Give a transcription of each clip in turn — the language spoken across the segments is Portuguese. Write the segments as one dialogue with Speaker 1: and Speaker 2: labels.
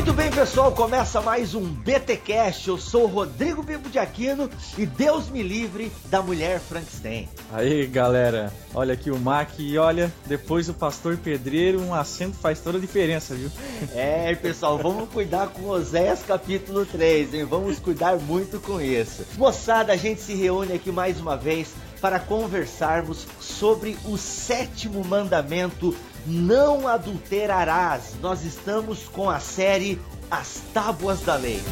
Speaker 1: Muito bem, pessoal, começa mais um BTcast. Eu sou o Rodrigo Vivo de Aquino e Deus me livre da mulher Frankenstein.
Speaker 2: Aí, galera, olha aqui o Mac e olha, depois do pastor pedreiro, um acento faz toda a diferença, viu?
Speaker 1: É, pessoal, vamos cuidar com Oséias capítulo 3, hein? Vamos cuidar muito com isso. Moçada, a gente se reúne aqui mais uma vez para conversarmos sobre o sétimo mandamento: não adulterarás. Nós estamos com a série As Tábuas da Lei.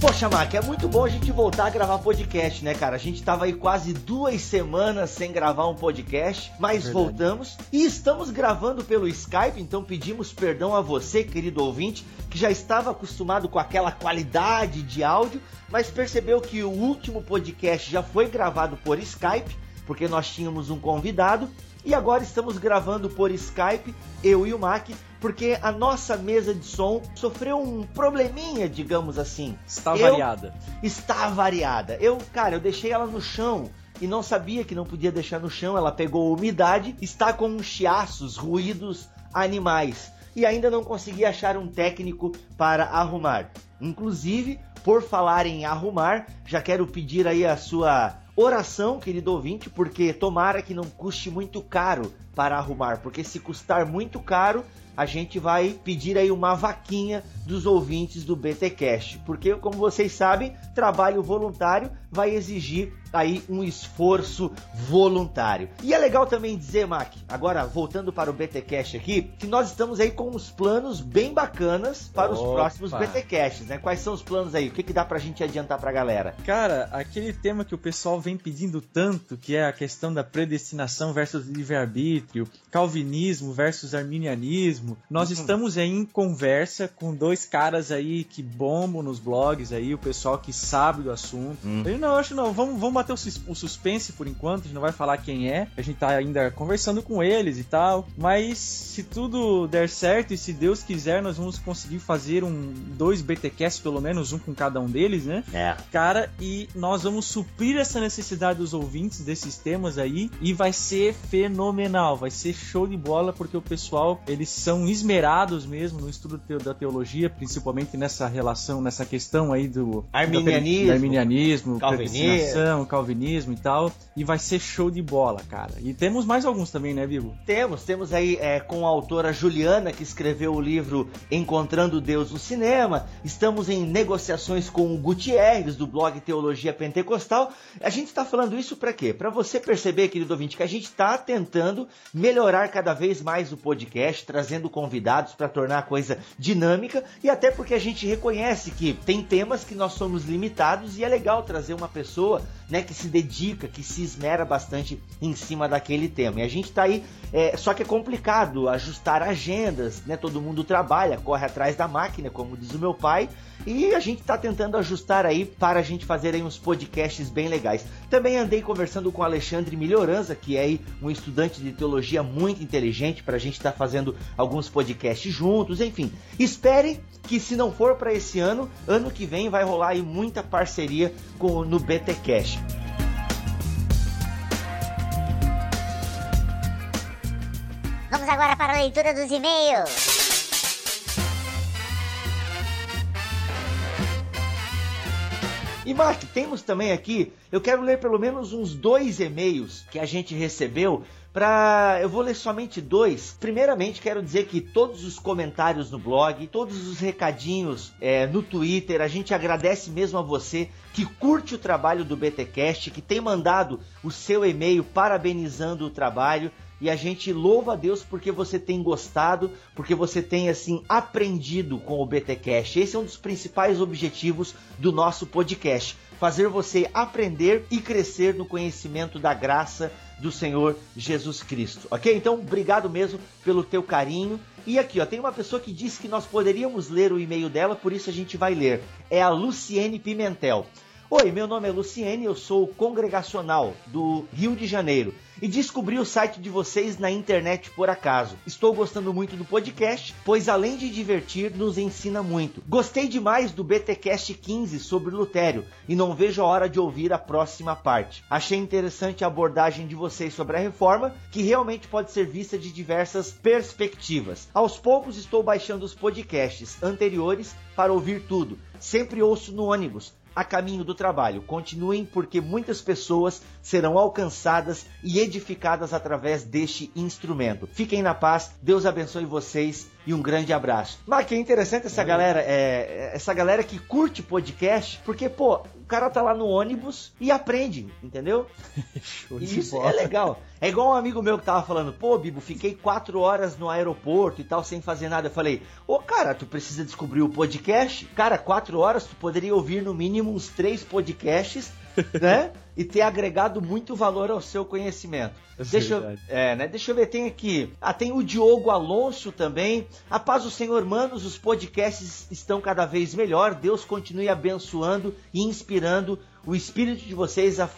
Speaker 1: Poxa, Mac, é muito bom a gente voltar a gravar podcast, né, cara? A gente tava aí quase duas semanas sem gravar um podcast, mas Verdade. voltamos e estamos gravando pelo Skype, então pedimos perdão a você, querido ouvinte, que já estava acostumado com aquela qualidade de áudio, mas percebeu que o último podcast já foi gravado por Skype, porque nós tínhamos um convidado, e agora estamos gravando por Skype, eu e o Mac, porque a nossa mesa de som sofreu um probleminha, digamos assim.
Speaker 2: Está eu, variada.
Speaker 1: Está variada. Eu, cara, eu deixei ela no chão e não sabia que não podia deixar no chão. Ela pegou umidade, está com chiaços, ruídos animais. E ainda não consegui achar um técnico para arrumar. Inclusive, por falar em arrumar, já quero pedir aí a sua oração, querido ouvinte, porque tomara que não custe muito caro para arrumar, porque se custar muito caro, a gente vai pedir aí uma vaquinha dos ouvintes do BTcast, porque como vocês sabem, trabalho voluntário vai exigir aí um esforço voluntário. E é legal também dizer, Mac, agora voltando para o BTcast aqui, que nós estamos aí com uns planos bem bacanas para Opa. os próximos BTcasts, né? Quais são os planos aí? O que, que dá pra gente adiantar pra galera?
Speaker 2: Cara, aquele tema que o pessoal vem pedindo tanto, que é a questão da predestinação versus livre-arbítrio, calvinismo versus arminianismo, nós uhum. estamos aí em conversa com dois caras aí que bombam nos blogs aí, o pessoal que sabe do assunto. Uhum. Eu não acho não, vamos, vamos bater o, suspense por enquanto, a gente não vai falar quem é, a gente tá ainda conversando com eles e tal, mas se tudo der certo e se Deus quiser, nós vamos conseguir fazer um dois BTcasts pelo menos, um com cada um deles, né?
Speaker 1: É.
Speaker 2: Cara, e nós vamos suprir essa necessidade dos ouvintes desses temas aí e vai ser fenomenal, vai ser show de bola porque o pessoal, eles são esmerados mesmo no estudo da teologia, principalmente nessa relação, nessa questão aí do
Speaker 1: arminianismo,
Speaker 2: do arminianismo calvinismo. Calvinismo e tal, e vai ser show de bola, cara. E temos mais alguns também, né, Vivo?
Speaker 1: Temos, temos aí é, com a autora Juliana, que escreveu o livro Encontrando Deus no Cinema, estamos em negociações com o Gutierrez, do blog Teologia Pentecostal. A gente está falando isso para quê? Para você perceber, querido ouvinte, que a gente está tentando melhorar cada vez mais o podcast, trazendo convidados para tornar a coisa dinâmica e até porque a gente reconhece que tem temas que nós somos limitados e é legal trazer uma pessoa né, que se dedica, que se esmera bastante em cima daquele tema. E a gente está aí, é, só que é complicado ajustar agendas, né? Todo mundo trabalha, corre atrás da máquina, como diz o meu pai, e a gente está tentando ajustar aí para a gente fazer aí uns podcasts bem legais. Também andei conversando com Alexandre Melhoranza, que é aí um estudante de teologia muito inteligente, para a gente estar tá fazendo alguns podcasts juntos, enfim. Espere que se não for para esse ano, ano que vem vai rolar aí muita parceria com no BTcast.
Speaker 3: Vamos agora para a leitura dos e-mails.
Speaker 1: E Mark, temos também aqui, eu quero ler pelo menos uns dois e-mails que a gente recebeu para eu vou ler somente dois. Primeiramente, quero dizer que todos os comentários no blog, todos os recadinhos é, no Twitter, a gente agradece mesmo a você que curte o trabalho do BTcast, que tem mandado o seu e-mail parabenizando o trabalho e a gente louva a Deus porque você tem gostado, porque você tem assim aprendido com o BTcast. Esse é um dos principais objetivos do nosso podcast, fazer você aprender e crescer no conhecimento da graça do Senhor Jesus Cristo. OK? Então, obrigado mesmo pelo teu carinho. E aqui, ó, tem uma pessoa que disse que nós poderíamos ler o e-mail dela, por isso a gente vai ler. É a Luciene Pimentel. Oi, meu nome é Luciene, eu sou congregacional do Rio de Janeiro e descobri o site de vocês na internet por acaso. Estou gostando muito do podcast, pois além de divertir, nos ensina muito. Gostei demais do BTcast 15 sobre Lutério e não vejo a hora de ouvir a próxima parte. Achei interessante a abordagem de vocês sobre a reforma, que realmente pode ser vista de diversas perspectivas. Aos poucos estou baixando os podcasts anteriores para ouvir tudo. Sempre ouço no ônibus a caminho do trabalho. Continuem, porque muitas pessoas serão alcançadas e edificadas através deste instrumento. Fiquem na paz, Deus abençoe vocês e um grande abraço. Mas que é interessante essa galera, é, essa galera que curte podcast, porque, pô, cara tá lá no ônibus e aprende, entendeu? e isso é legal. É igual um amigo meu que tava falando, pô, Bibo, fiquei quatro horas no aeroporto e tal, sem fazer nada. Eu falei, ô, cara, tu precisa descobrir o podcast? Cara, quatro horas tu poderia ouvir no mínimo uns três podcasts né? E ter agregado muito valor ao seu conhecimento. É deixa, eu, é, né? Deixa eu ver, tem aqui. Ah, tem o Diogo Alonso também. A paz do Senhor, manos, os podcasts estão cada vez melhor. Deus continue abençoando e inspirando o espírito de vocês a,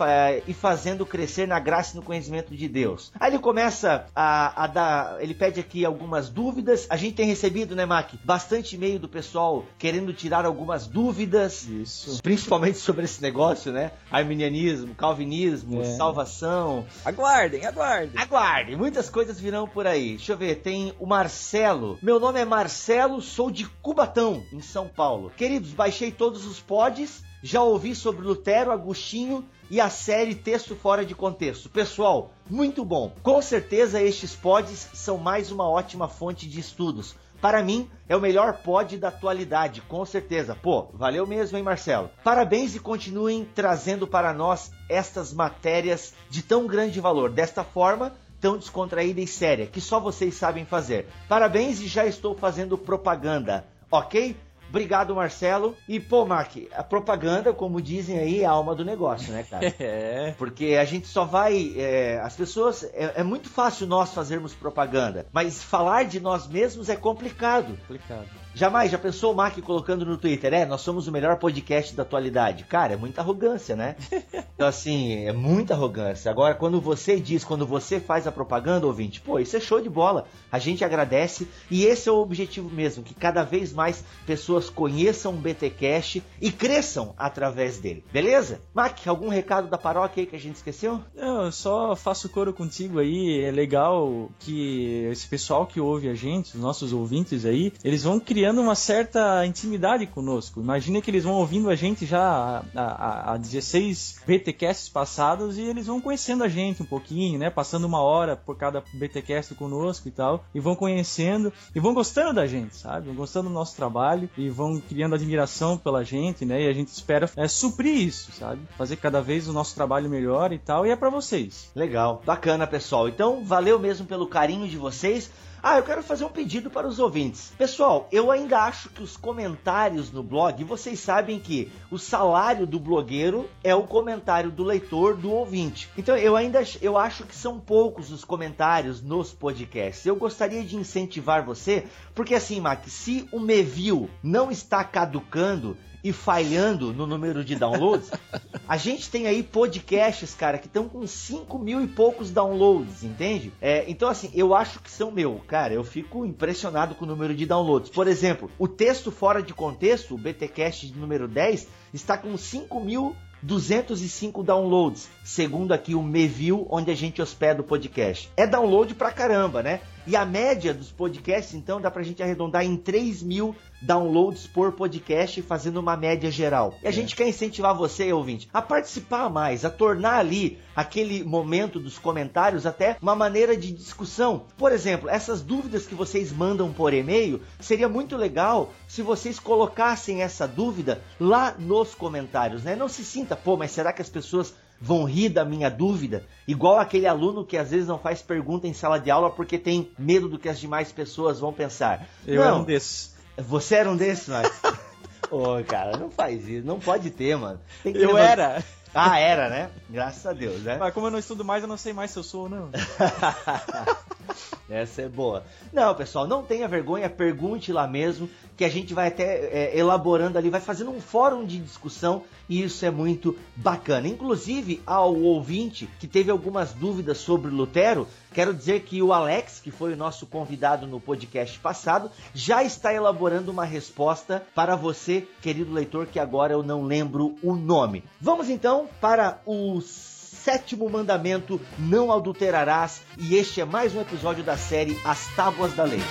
Speaker 1: e fazendo crescer na graça e no conhecimento de Deus. Aí ele começa a, a, dar, ele pede aqui algumas dúvidas. A gente tem recebido, né, Mac, bastante e-mail do pessoal querendo tirar algumas dúvidas,
Speaker 2: Isso.
Speaker 1: principalmente sobre esse negócio, né? Arminianismo, calvinismo, é. salvação.
Speaker 2: Aguardem, aguardem.
Speaker 1: Aguardem, muitas coisas virão por aí. Deixa eu ver, tem o Marcelo. Meu nome é Marcelo, sou de Cubatão, em São Paulo. Queridos, baixei todos os pods já ouvi sobre Lutero, Agostinho e a série Texto Fora de Contexto. Pessoal, muito bom. Com certeza estes pods são mais uma ótima fonte de estudos. Para mim, é o melhor pod da atualidade, com certeza. Pô, valeu mesmo, hein, Marcelo? Parabéns e continuem trazendo para nós estas matérias de tão grande valor. Desta forma, tão descontraída e séria, que só vocês sabem fazer. Parabéns e já estou fazendo propaganda, ok? Obrigado, Marcelo. E, pô, Mark, a propaganda, como dizem aí, é a alma do negócio, né, cara?
Speaker 2: É.
Speaker 1: Porque a gente só vai. É, as pessoas. É, é, muito fácil nós fazermos propaganda, mas falar de nós mesmos é complicado.
Speaker 2: Complicado.
Speaker 1: Jamais, já pensou o Mac colocando no Twitter, é, nós somos o melhor podcast da atualidade. Cara, é muita arrogância, né? Então, assim, é muita arrogância. Agora, quando você diz, quando você faz a propaganda, ouvinte, pô, isso é show de bola. A gente agradece e esse é o objetivo mesmo, que cada vez mais pessoas conheçam o BTcast e cresçam através dele. Beleza? Mac, algum recado da paróquia aí que a gente esqueceu?
Speaker 2: Não, eu só faço coro contigo aí. É legal que esse pessoal que ouve a gente, os nossos ouvintes aí, eles vão criar criando uma certa intimidade conosco. Imagina que eles vão ouvindo a gente já há, 16 BTcasts passados e eles vão conhecendo a gente um pouquinho, né? Passando uma hora por cada BTcast conosco e tal. E vão conhecendo e vão gostando da gente, sabe? Vão gostando do nosso trabalho e vão criando admiração pela gente, né? E a gente espera é, suprir isso, sabe? Fazer cada vez o nosso trabalho melhor e tal. E é para vocês.
Speaker 1: Legal, bacana, pessoal. Então, valeu mesmo pelo carinho de vocês. Ah, eu quero fazer um pedido para os ouvintes. Pessoal, eu ainda acho que os comentários no blog, vocês sabem que o salário do blogueiro é o comentário do leitor, do ouvinte. Então eu ainda eu acho que são poucos os comentários nos podcasts. Eu gostaria de incentivar você, porque assim, Mac, se o Meview não está caducando, e falhando no número de downloads, a gente tem aí podcasts, cara, que estão com 5 mil e poucos downloads, entende? É, então, assim, eu acho que são meu. Cara, eu fico impressionado com o número de downloads. Por exemplo, o texto fora de contexto, o BTcast de número 10, está com 5 mil 205 downloads, segundo aqui o Meview, onde a gente hospeda o podcast. É download pra caramba, né? E a média dos podcasts, então, dá pra gente arredondar em 3 mil downloads por podcast, fazendo uma média geral. E a é. gente quer incentivar você, ouvinte, a participar mais, a tornar ali aquele momento dos comentários até uma maneira de discussão. Por exemplo, essas dúvidas que vocês mandam por e-mail, seria muito legal se vocês colocassem essa dúvida lá nos comentários, né? Não se sinta, pô, mas será que as pessoas vão rir da minha dúvida, igual aquele aluno que às vezes não faz pergunta em sala de aula porque tem medo do que as demais pessoas vão pensar.
Speaker 2: Eu
Speaker 1: não,
Speaker 2: era um desses.
Speaker 1: Você era um desses, mas. Ô, oh, cara, não faz isso. Não pode ter, mano.
Speaker 2: eu era.
Speaker 1: Ah, era, né? Graças a Deus, né?
Speaker 2: Mas como eu não estudo mais, eu não sei mais se eu sou ou não.
Speaker 1: Essa é boa. Não, pessoal, não tenha vergonha, pergunte lá mesmo, que a gente vai até é, elaborando ali, vai fazendo um fórum de discussão e isso é muito bacana. Inclusive, ao ouvinte que teve algumas dúvidas sobre Lutero, quero dizer que o Alex, que foi o nosso convidado no podcast passado, já está elaborando uma resposta para você, querido leitor, que agora eu não lembro o nome. Vamos então para os sétimo mandamento: não adulterarás. E este é mais um episódio da série As Tábuas da Lei.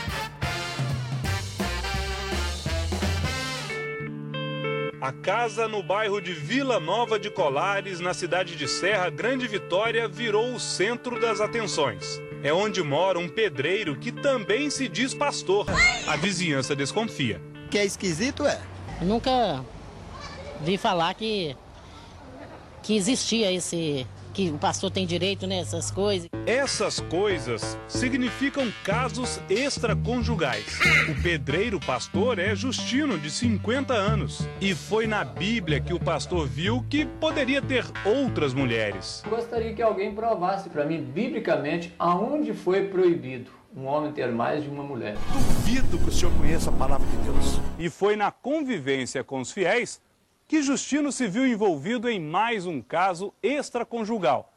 Speaker 4: A casa no bairro de Vila Nova de Colares, na cidade de Serra Grande Vitória, virou o centro das atenções. É onde mora um pedreiro que também se diz pastor. A vizinhança desconfia.
Speaker 5: Que é esquisito, é?
Speaker 6: Eu nunca vi falar que que existia esse que o pastor tem direito nessas né, coisas.
Speaker 4: Essas coisas significam casos extraconjugais. O pedreiro pastor é Justino, de 50 anos. E foi na Bíblia que o pastor viu que poderia ter outras mulheres.
Speaker 7: Gostaria que alguém provasse para mim, biblicamente, aonde foi proibido um homem ter mais de uma mulher.
Speaker 5: Duvido que o senhor conheça a palavra de Deus.
Speaker 4: E foi na convivência com os fiéis que Justino se viu envolvido em mais um caso extraconjugal.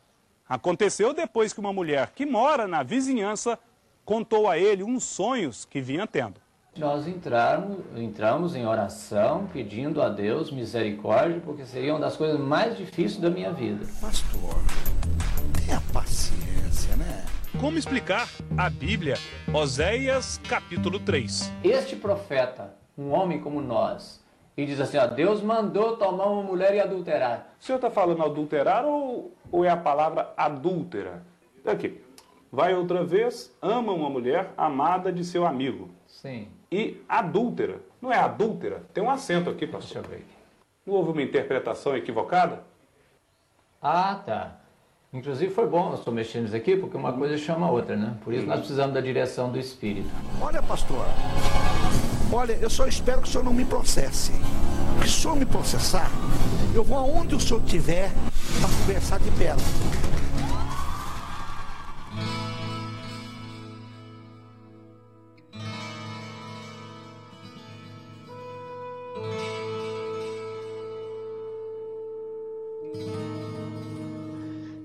Speaker 4: Aconteceu depois que uma mulher que mora na vizinhança contou a ele uns sonhos que vinha tendo.
Speaker 7: Nós entramos, entramos em oração pedindo a Deus misericórdia, porque seria uma das coisas mais difíceis da minha vida.
Speaker 5: Pastor, tenha paciência, né?
Speaker 4: Como explicar a Bíblia? Oséias capítulo 3.
Speaker 7: Este profeta, um homem como nós, e diz assim: ó, Deus mandou tomar uma mulher e adulterar.
Speaker 4: O senhor está falando adulterar ou, ou é a palavra adúltera? Aqui. Vai outra vez, ama uma mulher amada de seu amigo.
Speaker 7: Sim.
Speaker 4: E adúltera. Não é adúltera? Tem um acento aqui, pastor. Deixa eu ver aqui. Não houve uma interpretação equivocada?
Speaker 7: Ah, tá. Inclusive foi bom nós estou mexendo isso aqui, porque uma coisa chama a outra, né? Por isso nós precisamos da direção do Espírito.
Speaker 5: Olha, pastor, Olha, eu só espero que o senhor não me processe. Porque se o senhor me processar, eu vou aonde o senhor estiver para conversar de perto.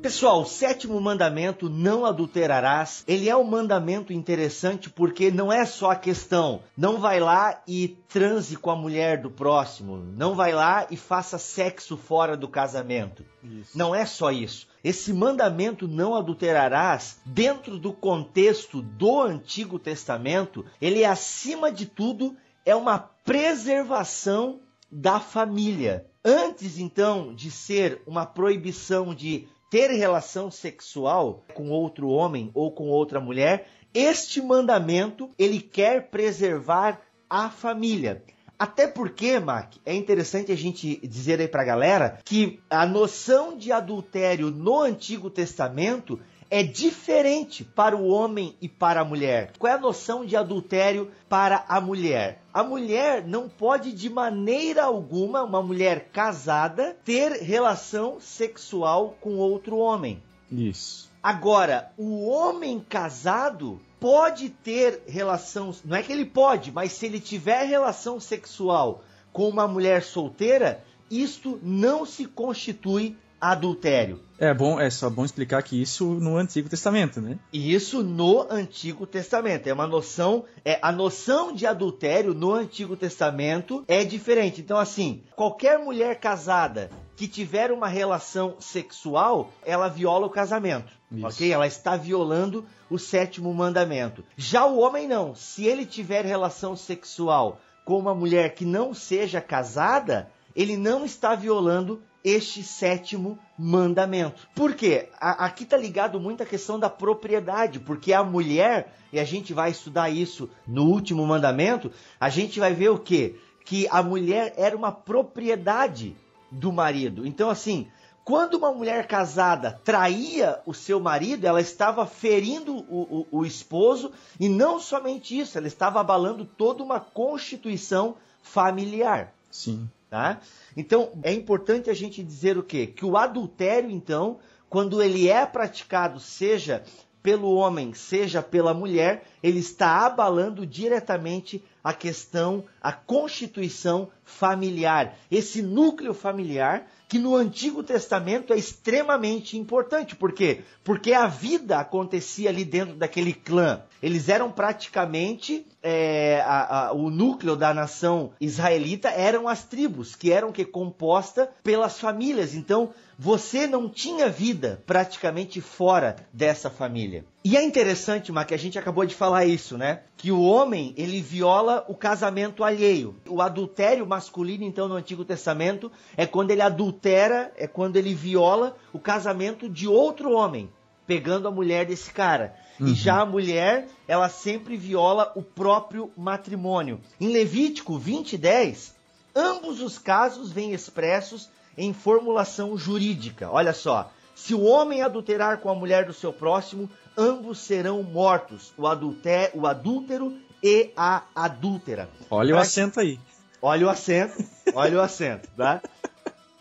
Speaker 1: Pessoal, o sétimo mandamento, não adulterarás, ele é um mandamento interessante porque não é só a questão, não vai lá e transe com a mulher do próximo, não vai lá e faça sexo fora do casamento. Isso. Não é só isso. Esse mandamento não adulterarás, dentro do contexto do Antigo Testamento, ele acima de tudo é uma preservação da família. Antes então de ser uma proibição de ter relação sexual com outro homem ou com outra mulher, este mandamento ele quer preservar a família. Até porque, Mac, é interessante a gente dizer aí pra galera que a noção de adultério no Antigo Testamento é diferente para o homem e para a mulher. Qual é a noção de adultério para a mulher? A mulher não pode de maneira alguma, uma mulher casada, ter relação sexual com outro homem.
Speaker 2: Isso.
Speaker 1: Agora, o homem casado pode ter relação, não é que ele pode, mas se ele tiver relação sexual com uma mulher solteira, isto não se constitui adultério.
Speaker 2: É bom, é só bom explicar que isso no Antigo Testamento, né?
Speaker 1: Isso no Antigo Testamento. É uma noção, é a noção de adultério no Antigo Testamento é diferente. Então assim, qualquer mulher casada que tiver uma relação sexual, ela viola o casamento. Isso. OK? Ela está violando o sétimo mandamento. Já o homem não. Se ele tiver relação sexual com uma mulher que não seja casada, ele não está violando este sétimo mandamento. Por quê? A, aqui está ligado muito a questão da propriedade, porque a mulher, e a gente vai estudar isso no último mandamento, a gente vai ver o quê? Que a mulher era uma propriedade do marido. Então, assim, quando uma mulher casada traía o seu marido, ela estava ferindo o, o, o esposo, e não somente isso, ela estava abalando toda uma constituição familiar.
Speaker 2: Sim.
Speaker 1: Tá? Então é importante a gente dizer o quê? Que o adultério, então, quando ele é praticado, seja pelo homem, seja pela mulher, ele está abalando diretamente a questão, a constituição familiar, esse núcleo familiar que no Antigo Testamento é extremamente importante. Por quê? Porque a vida acontecia ali dentro daquele clã. Eles eram praticamente é, a, a, o núcleo da nação israelita eram as tribos, que eram que composta pelas famílias. Então você não tinha vida praticamente fora dessa família. E é interessante, que a gente acabou de falar isso, né? Que o homem, ele viola o casamento alheio. O adultério masculino, então, no Antigo Testamento, é quando ele adultera, é quando ele viola o casamento de outro homem, pegando a mulher desse cara. Uhum. E já a mulher, ela sempre viola o próprio matrimônio. Em Levítico 20, 10, ambos os casos vêm expressos em formulação jurídica. Olha só. Se o homem adulterar com a mulher do seu próximo, ambos serão mortos, o, adulter, o adúltero e a adúltera.
Speaker 2: Olha pra... o acento aí.
Speaker 1: Olha o acento, olha o acento, tá?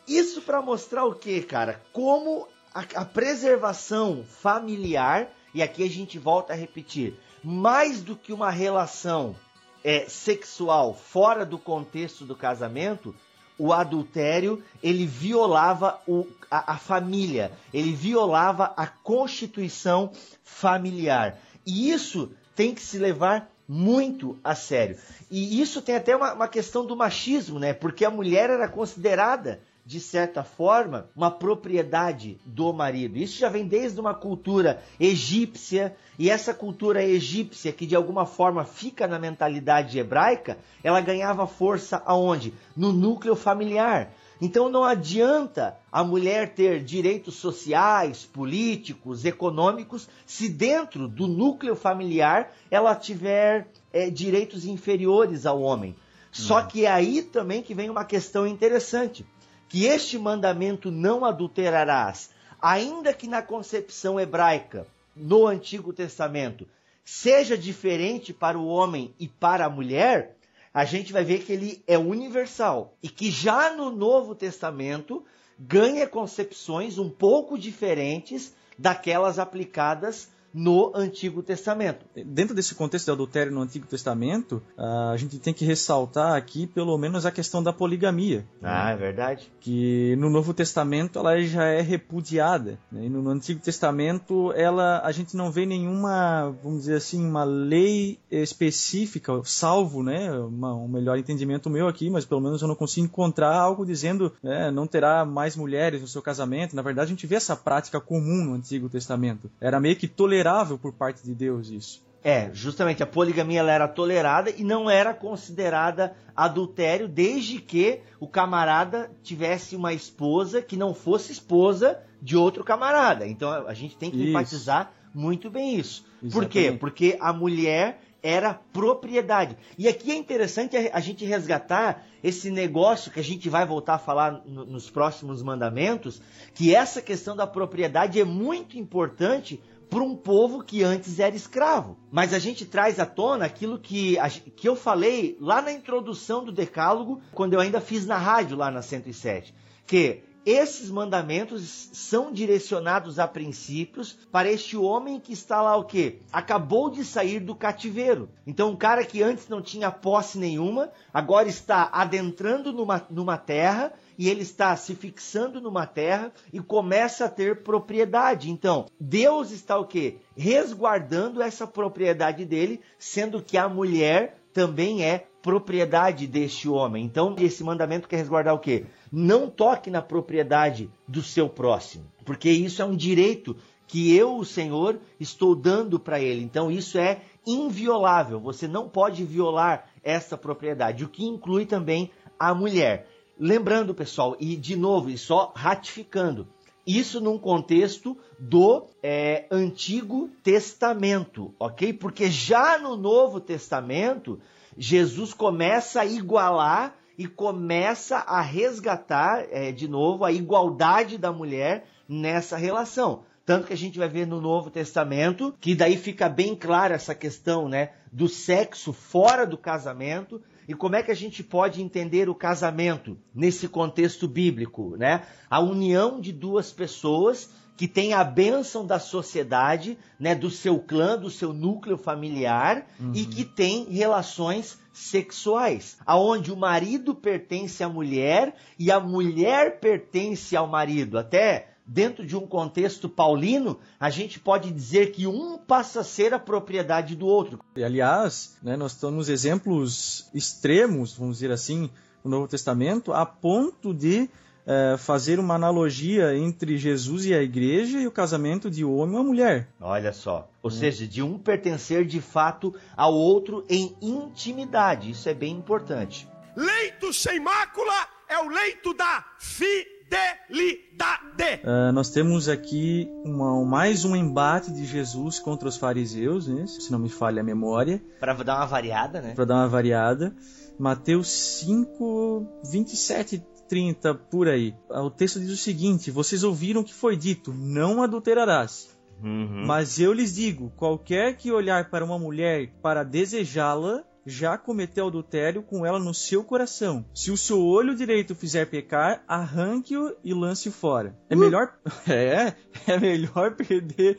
Speaker 1: Isso para mostrar o que, cara? Como a, a preservação familiar, e aqui a gente volta a repetir, mais do que uma relação é, sexual fora do contexto do casamento, o adultério ele violava o, a, a, família, ele violava a constituição familiar. E isso tem que se levar muito a sério. E isso tem até uma, uma questão do machismo, né? Porque a mulher era considerada de certa forma, uma propriedade do marido. Isso já vem desde uma cultura egípcia, e essa cultura egípcia, que de alguma forma fica na mentalidade hebraica, ela ganhava força aonde? No núcleo familiar. Então não adianta a mulher ter direitos sociais, políticos, econômicos, se dentro do núcleo familiar ela tiver é, direitos inferiores ao homem. Só que é aí também que vem uma questão interessante que este mandamento não adulterarás, ainda que na concepção hebraica, no Antigo Testamento, seja diferente para o homem e para a mulher, a gente vai ver que ele é universal e que já no Novo Testamento ganha concepções um pouco diferentes daquelas aplicadas no Antigo Testamento.
Speaker 2: Dentro desse contexto de adultério no Antigo Testamento, a gente tem que ressaltar aqui pelo menos a questão da poligamia.
Speaker 1: Ah, né? é verdade.
Speaker 2: Que no Novo Testamento ela já é repudiada. Né? E no Antigo Testamento ela a gente não vê nenhuma, vamos dizer assim, uma lei específica, salvo, né, uma, um melhor entendimento meu aqui, mas pelo menos eu não consigo encontrar algo dizendo né, não terá mais mulheres no seu casamento. Na verdade, a gente vê essa prática comum no Antigo Testamento. Era meio que tolerado tolerável por parte de Deus isso.
Speaker 1: É, justamente a poligamia ela era tolerada e não era considerada adultério desde que o camarada tivesse uma esposa que não fosse esposa de outro camarada. Então a gente tem que isso. enfatizar muito bem isso. Exatamente. Por quê? Porque a mulher era propriedade. E aqui é interessante a gente resgatar esse negócio que a gente vai voltar a falar nos próximos mandamentos, que essa questão da propriedade é muito importante para um povo que antes era escravo. Mas a gente traz à tona aquilo que, que eu falei lá na introdução do Decálogo, quando eu ainda fiz na rádio lá na 107, que esses mandamentos são direcionados a princípios para este homem que está lá o quê? Acabou de sair do cativeiro. Então, um cara que antes não tinha posse nenhuma, agora está adentrando numa, numa terra e ele está se fixando numa terra e começa a ter propriedade. Então, Deus está o quê? Resguardando essa propriedade dele, sendo que a mulher também é propriedade deste homem. Então, esse mandamento quer resguardar o quê? Não toque na propriedade do seu próximo, porque isso é um direito que eu, o Senhor, estou dando para ele. Então, isso é inviolável. Você não pode violar essa propriedade, o que inclui também a mulher. Lembrando, pessoal, e de novo, e só ratificando, isso num contexto do é, Antigo Testamento, ok? Porque já no Novo Testamento, Jesus começa a igualar e começa a resgatar é, de novo a igualdade da mulher nessa relação. Tanto que a gente vai ver no Novo Testamento que daí fica bem clara essa questão né, do sexo fora do casamento E como é que a gente pode entender o casamento nesse contexto bíblico, né? A união de duas pessoas que têm a bênção da sociedade, né, do seu clã, do seu núcleo familiar uhum. e que têm relações sexuais, aonde o marido pertence à mulher e a mulher pertence ao marido. Até dentro de um contexto paulino, a gente pode dizer que um passa a ser a propriedade do outro.
Speaker 2: E, aliás, né, nós temos exemplos extremos, vamos dizer assim, no Novo Testamento, a ponto de é, fazer uma analogia entre Jesus e a igreja e o casamento de homem e uma mulher.
Speaker 1: Olha só. Ou hum. seja, de um pertencer de fato ao outro em intimidade. Isso é bem importante.
Speaker 5: Leito sem mácula é o leito da fidelidade.
Speaker 2: Uh, nós temos aqui uma, mais um embate de Jesus contra os fariseus, né? se não me falha a memória.
Speaker 1: Para dar uma variada, né?
Speaker 2: Para dar uma variada. Mateus 5, 27 30 por aí. O texto diz o seguinte: Vocês ouviram que foi dito, não adulterarás. Uhum. Mas eu lhes digo: qualquer que olhar para uma mulher para desejá-la, já cometeu adultério com ela no seu coração. Se o seu olho direito fizer pecar, arranque-o e lance-o fora. É uh. melhor, é, é melhor perder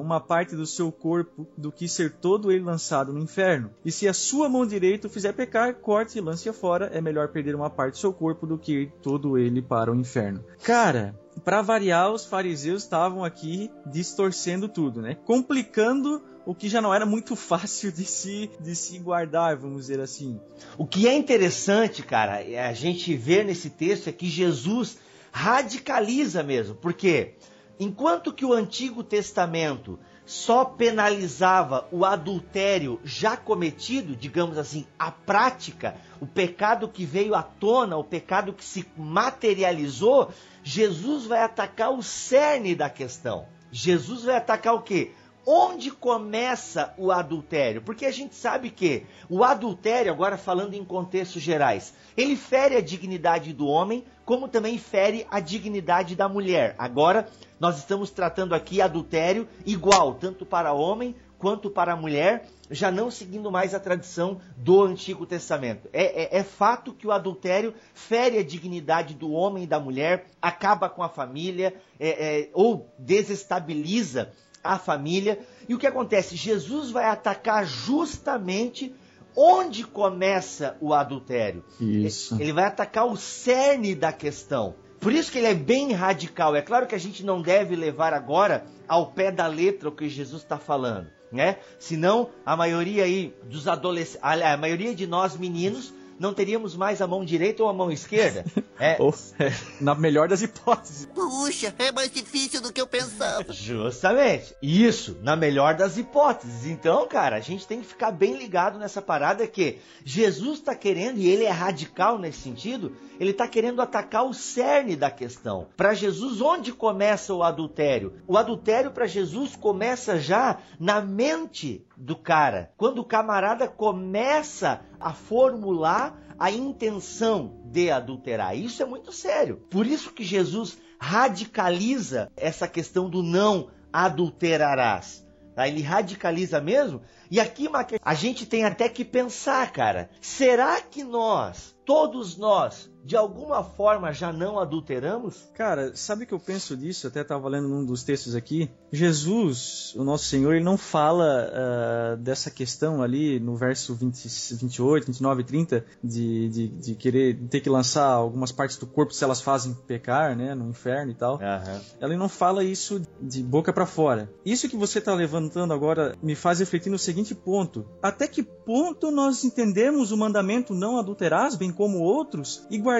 Speaker 2: uma parte do seu corpo do que ser todo ele lançado no inferno. E se a sua mão direita o fizer pecar, corte e lance-a fora. É melhor perder uma parte do seu corpo do que ir todo ele para o inferno. Cara, para variar, os fariseus estavam aqui distorcendo tudo, né? Complicando o que já não era muito fácil de se, de se guardar, vamos dizer assim.
Speaker 1: O que é interessante, cara, é a gente ver nesse texto é que Jesus radicaliza mesmo, porque Enquanto que o Antigo Testamento só penalizava o adultério já cometido, digamos assim, a prática, o pecado que veio à tona, o pecado que se materializou, Jesus vai atacar o cerne da questão. Jesus vai atacar o quê? Onde começa o adultério? Porque a gente sabe que o adultério, agora falando em contextos gerais, ele fere a dignidade do homem, como também fere a dignidade da mulher. Agora, nós estamos tratando aqui adultério igual, tanto para homem quanto para mulher, já não seguindo mais a tradição do Antigo Testamento. É, é, é, fato que o adultério fere a dignidade do homem e da mulher, acaba com a família é, é ou desestabiliza a família. E o que acontece? Jesus vai atacar justamente onde começa o adultério.
Speaker 2: Isso.
Speaker 1: Ele vai atacar o cerne da questão. Por isso que ele é bem radical. É claro que a gente não deve levar agora ao pé da letra o que Jesus está falando, né? Senão a maioria aí dos adolescentes, a maioria de nós meninos não teríamos mais a mão direita ou a mão esquerda?
Speaker 2: É. Ou, é, na melhor das hipóteses.
Speaker 3: Puxa, é mais difícil do que eu pensava.
Speaker 1: Justamente. Isso, na melhor das hipóteses. Então, cara, a gente tem que ficar bem ligado nessa parada que Jesus está querendo, e ele é radical nesse sentido, ele está querendo atacar o cerne da questão. Para Jesus, onde começa o adultério? O adultério para Jesus começa já na mente do cara. Quando o camarada começa a formular a intenção de adulterar. Isso é muito sério. Por isso que Jesus radicaliza essa questão do não adulterarás. Tá? Ele radicaliza mesmo. E aqui a gente tem até que pensar, cara. Será que nós, todos nós, de alguma forma já não adulteramos?
Speaker 2: Cara, sabe que eu penso disso? Até estava lendo num dos textos aqui. Jesus, o nosso Senhor, ele não fala uh, dessa questão ali no verso 20, 28, 29 e 30 de, de, de, querer ter que lançar algumas partes do corpo se elas fazem pecar, né, no inferno e tal. Uhum. Ela não fala isso de boca para fora. Isso que você está levantando agora me faz refletir no seguinte ponto: até que ponto nós entendemos o mandamento não adulterarás, bem como outros, e guardamos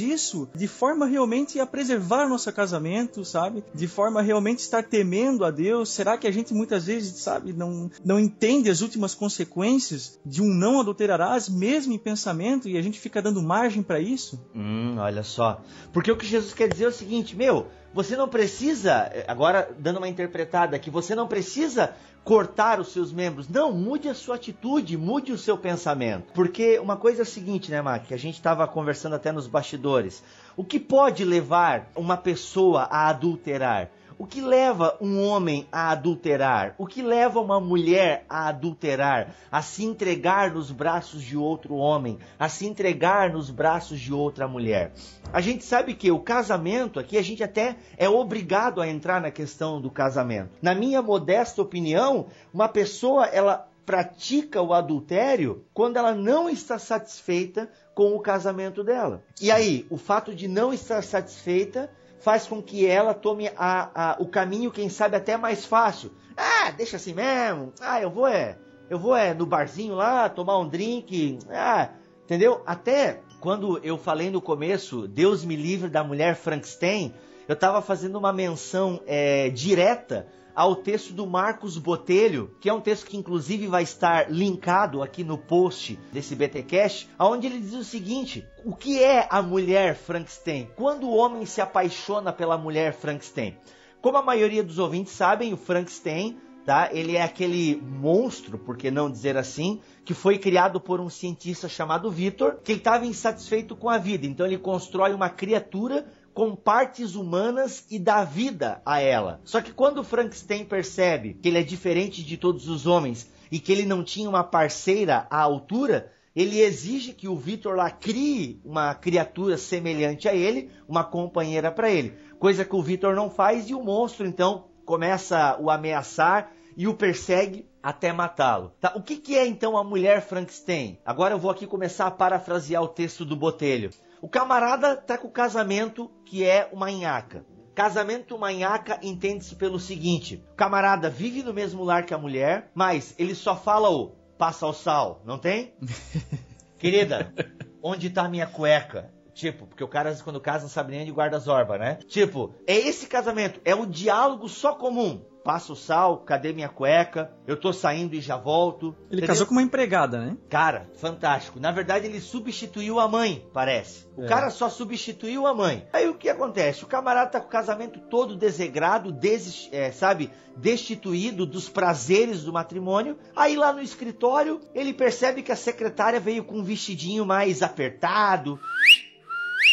Speaker 2: isso de forma realmente a preservar nosso casamento, sabe? De forma realmente estar temendo a Deus. Será que a gente muitas vezes, sabe, não, não entende as últimas consequências de um não adulterarás, mesmo em pensamento, e a gente fica dando margem para isso?
Speaker 1: Hum, olha só. Porque o que Jesus quer dizer é o seguinte, meu, você não precisa, agora dando uma interpretada aqui, você não precisa cortar os seus membros. Não, mude a sua atitude, mude o seu pensamento. Porque uma coisa é a seguinte, né, Mac, que a gente estava conversando até nos bastidores. O que pode levar uma pessoa a adulterar? O que leva um homem a adulterar? O que leva uma mulher a adulterar? A se entregar nos braços de outro homem? A se entregar nos braços de outra mulher? A gente sabe que o casamento, aqui a gente até é obrigado a entrar na questão do casamento. Na minha modesta opinião, uma pessoa, ela pratica o adultério quando ela não está satisfeita com o casamento dela. E aí, o fato de não estar satisfeita faz com que ela tome a, a, o caminho, quem sabe, até mais fácil. Ah, deixa assim mesmo. Ah, eu vou é, eu vou é no barzinho lá tomar um drink. Ah, entendeu? Até quando eu falei no começo, Deus me livre da mulher Frankenstein, eu estava fazendo uma menção é, direta ao texto do Marcos Botelho, que é um texto que inclusive vai estar linkado aqui no post desse BTcast, onde ele diz o seguinte: o que é a mulher Frankenstein? Quando o homem se apaixona pela mulher Frankenstein? Como a maioria dos ouvintes sabem, o Frankenstein Tá? Ele é aquele monstro, por que não dizer assim, que foi criado por um cientista chamado Victor, que estava insatisfeito com a vida. Então ele constrói uma criatura com partes humanas e dá vida a ela. Só que quando Frankenstein percebe que ele é diferente de todos os homens e que ele não tinha uma parceira à altura, ele exige que o Victor lá crie uma criatura semelhante a ele, uma companheira para ele. Coisa que o Victor não faz e o monstro então começa a o ameaçar e o persegue até matá-lo. Tá? O que, que é então a mulher Frankenstein? Agora eu vou aqui começar a parafrasear o texto do Botelho. O camarada tá com o casamento que é uma nhaca. Casamento manhaca entende-se pelo seguinte: o camarada vive no mesmo lar que a mulher, mas ele só fala o passa o sal, não tem? Querida, onde tá minha cueca? Tipo, porque o cara quando casa não sabe nem onde guarda as orbas, né? Tipo, é esse casamento, é o diálogo só comum passa o sal, cadê minha cueca? Eu tô saindo e já volto.
Speaker 2: Ele Entendeu? casou com uma empregada, né?
Speaker 1: Cara, fantástico. Na verdade, ele substituiu a mãe, parece. O é. cara só substituiu a mãe. Aí o que acontece? O camarada tá com o casamento todo desegrado, des, é, sabe, destituído dos prazeres do matrimônio. Aí lá no escritório, ele percebe que a secretária veio com um vestidinho mais apertado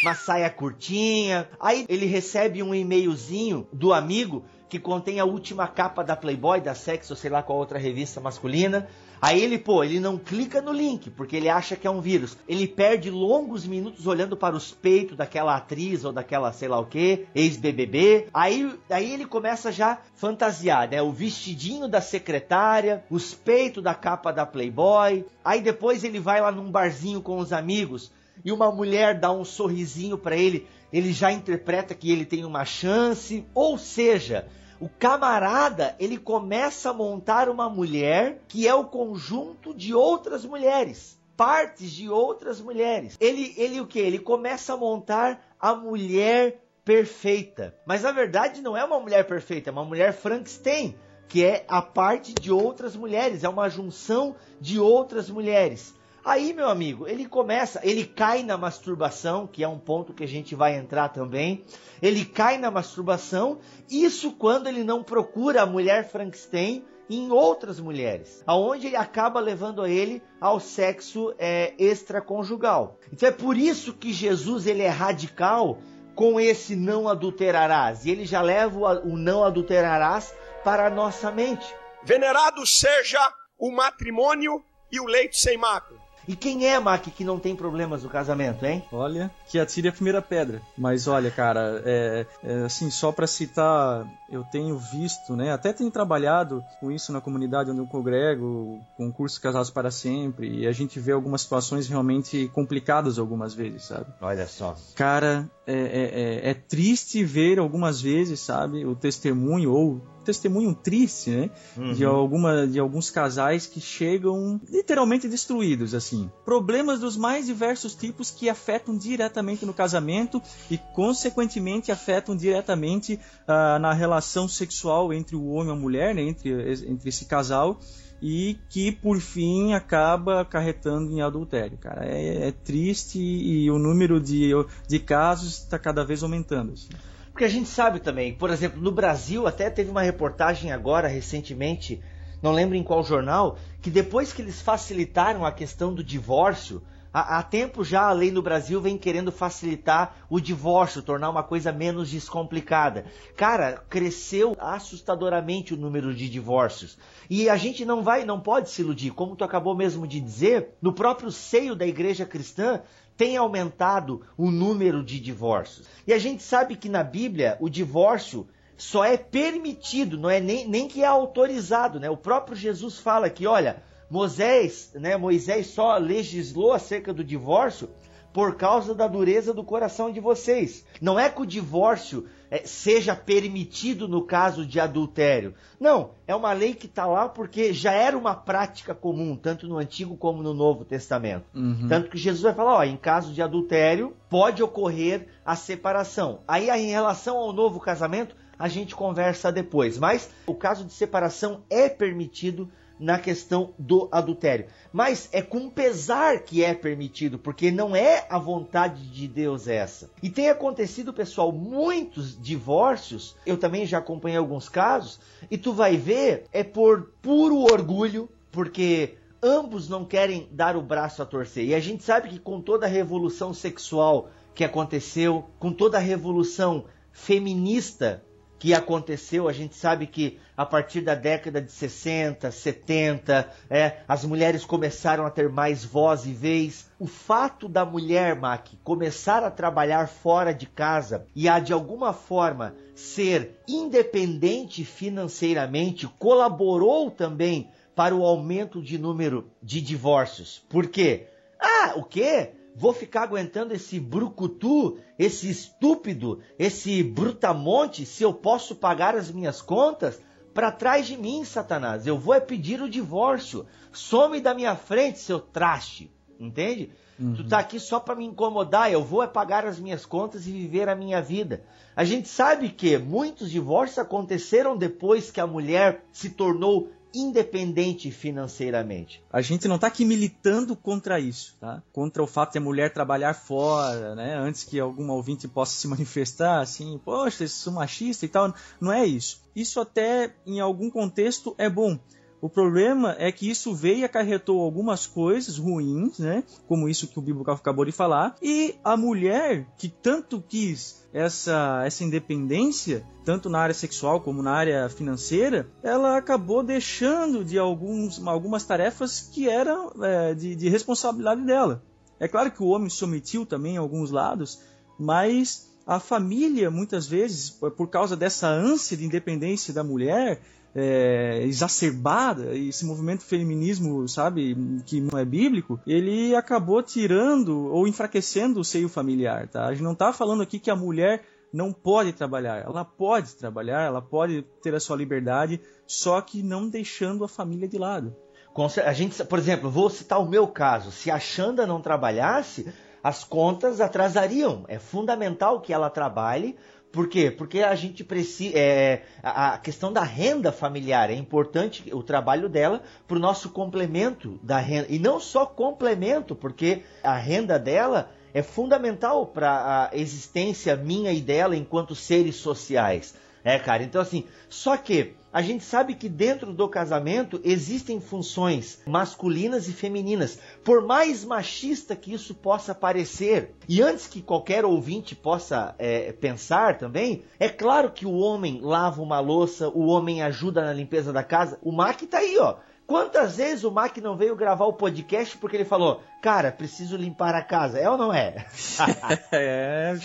Speaker 1: uma saia curtinha. Aí ele recebe um e-mailzinho do amigo que contém a última capa da Playboy, da Sex ou sei lá qual outra revista masculina. Aí ele, pô, ele não clica no link, porque ele acha que é um vírus. Ele perde longos minutos olhando para os peitos daquela atriz ou daquela sei lá o que, ex-BBB. Aí, aí ele começa já fantasiar, né? O vestidinho da secretária, os peitos da capa da Playboy. Aí depois ele vai lá num barzinho com os amigos e uma mulher dá um sorrisinho para ele. Ele já interpreta que ele tem uma chance, ou seja, o camarada, ele começa a montar uma mulher que é o conjunto de outras mulheres, partes de outras mulheres. Ele, ele o que? Ele começa a montar a mulher perfeita. Mas na verdade não é uma mulher perfeita, é uma mulher Frankenstein, que é a parte de outras mulheres, é uma junção de outras mulheres. Aí, meu amigo, ele começa, ele cai na masturbação, que é um ponto que a gente vai entrar também. Ele cai na masturbação, isso quando ele não procura a mulher Frankenstein em outras mulheres, aonde ele acaba levando ele ao sexo é, extraconjugal. Então é por isso que Jesus ele é radical com esse não adulterarás e ele já leva o, o não adulterarás para a nossa mente.
Speaker 8: Venerado seja o matrimônio e o leito sem mácula.
Speaker 1: E quem é, Mac, que não tem problemas no casamento, hein?
Speaker 2: Olha, que atire a primeira pedra. Mas olha, cara, é, é assim, só para citar, eu tenho visto, né? Até tenho trabalhado com isso na comunidade onde eu congrego, com o curso Casados para Sempre, e a gente vê algumas situações realmente complicadas algumas vezes, sabe?
Speaker 1: Olha só.
Speaker 2: Cara, é, é, é, é triste ver algumas vezes, sabe, o testemunho ou testemunho triste, né? Uhum. De, alguma, de alguns casais que chegam literalmente destruídos, assim. Problemas dos mais diversos tipos que afetam diretamente no casamento e, consequentemente, afetam diretamente uh, na relação sexual entre o homem e a mulher, né? Entre, entre esse casal e que por fim acaba acarretando em adultério, cara. É, é triste e o número de, de casos está cada vez aumentando. Assim.
Speaker 1: Porque a gente sabe também, por exemplo, no Brasil até teve uma reportagem agora recentemente, não lembro em qual jornal, que depois que eles facilitaram a questão do divórcio, Há, há tempo já a lei no Brasil vem querendo facilitar o divórcio, tornar uma coisa menos descomplicada. Cara, cresceu assustadoramente o número de divórcios. E a gente não vai, não pode se iludir, como tu acabou mesmo de dizer, no próprio seio da igreja cristã tem aumentado o número de divórcios. E a gente sabe que na Bíblia o divórcio só é permitido, não é nem, nem que é autorizado, né? O próprio Jesus fala que, olha, Moisés, né, Moisés só legislou acerca do divórcio por causa da dureza do coração de vocês. Não é que o divórcio é, seja permitido no caso de adultério. Não, é uma lei que está lá porque já era uma prática comum, tanto no Antigo como no Novo Testamento. Uhum. Tanto que Jesus vai falar, ó, em caso de adultério, pode ocorrer a separação. Aí, em relação ao novo casamento, a gente conversa depois. Mas o caso de separação é permitido na questão do adultério. Mas é com pesar que é permitido, porque não é a vontade de Deus essa. E tem acontecido, pessoal, muitos divórcios. Eu também já acompanhei alguns casos, e tu vai ver, é por puro orgulho, porque ambos não querem dar o braço a torcer. E a gente sabe que com toda a revolução sexual que aconteceu, com toda a revolução feminista que aconteceu. A gente sabe que a partir da década de 60, 70, é, as mulheres começaram a ter mais voz e vez. O fato da mulher, Mac, começar a trabalhar fora de casa e a de alguma forma ser independente financeiramente colaborou também para o aumento de número de divórcios. Por quê? Ah, o quê? Vou ficar aguentando esse brucutu, esse estúpido, esse brutamonte, se eu posso pagar as minhas contas? Para trás de mim, Satanás, eu vou é pedir o divórcio. Some da minha frente, seu traste. Entende? Uhum. Tu tá aqui só para me incomodar, eu vou é pagar as minhas contas e viver a minha vida. A gente sabe que muitos divórcios aconteceram depois que a mulher se tornou independente financeiramente.
Speaker 2: A gente não está aqui militando contra isso, tá? Contra o fato de a mulher trabalhar fora, né? Antes que algum ouvinte possa se manifestar assim, poxa, isso sou machista e tal. Não é isso. Isso até em algum contexto é bom. O problema é que isso veio e acarretou algumas coisas ruins, né? Como isso que o Bíblico acabou de falar. E a mulher que tanto quis essa, essa independência, tanto na área sexual como na área financeira, ela acabou deixando de alguns, algumas tarefas que eram é, de, de responsabilidade dela. É claro que o homem se omitiu também em alguns lados, mas a família, muitas vezes, por causa dessa ânsia de independência da mulher, é, exacerbada, esse movimento feminismo, sabe, que não é bíblico, ele acabou tirando ou enfraquecendo o seio familiar, tá? A gente não está falando aqui que a mulher não pode trabalhar, ela pode trabalhar, ela pode ter a sua liberdade, só que não deixando a família de lado.
Speaker 1: A gente, por exemplo, vou citar o meu caso. Se a Xanda não trabalhasse, as contas atrasariam. É fundamental que ela trabalhe por quê? Porque a gente precisa. É, a questão da renda familiar é importante o trabalho dela para o nosso complemento da renda. E não só complemento, porque a renda dela é fundamental para a existência minha e dela enquanto seres sociais. É, cara. Então, assim, só que a gente sabe que dentro do casamento existem funções masculinas e femininas, por mais machista que isso possa parecer. E antes que qualquer ouvinte possa é, pensar também, é claro que o homem lava uma louça, o homem ajuda na limpeza da casa. O Mac tá aí, ó. Quantas vezes o Mac não veio gravar o podcast porque ele falou, cara, preciso limpar a casa? É ou não é?
Speaker 2: é,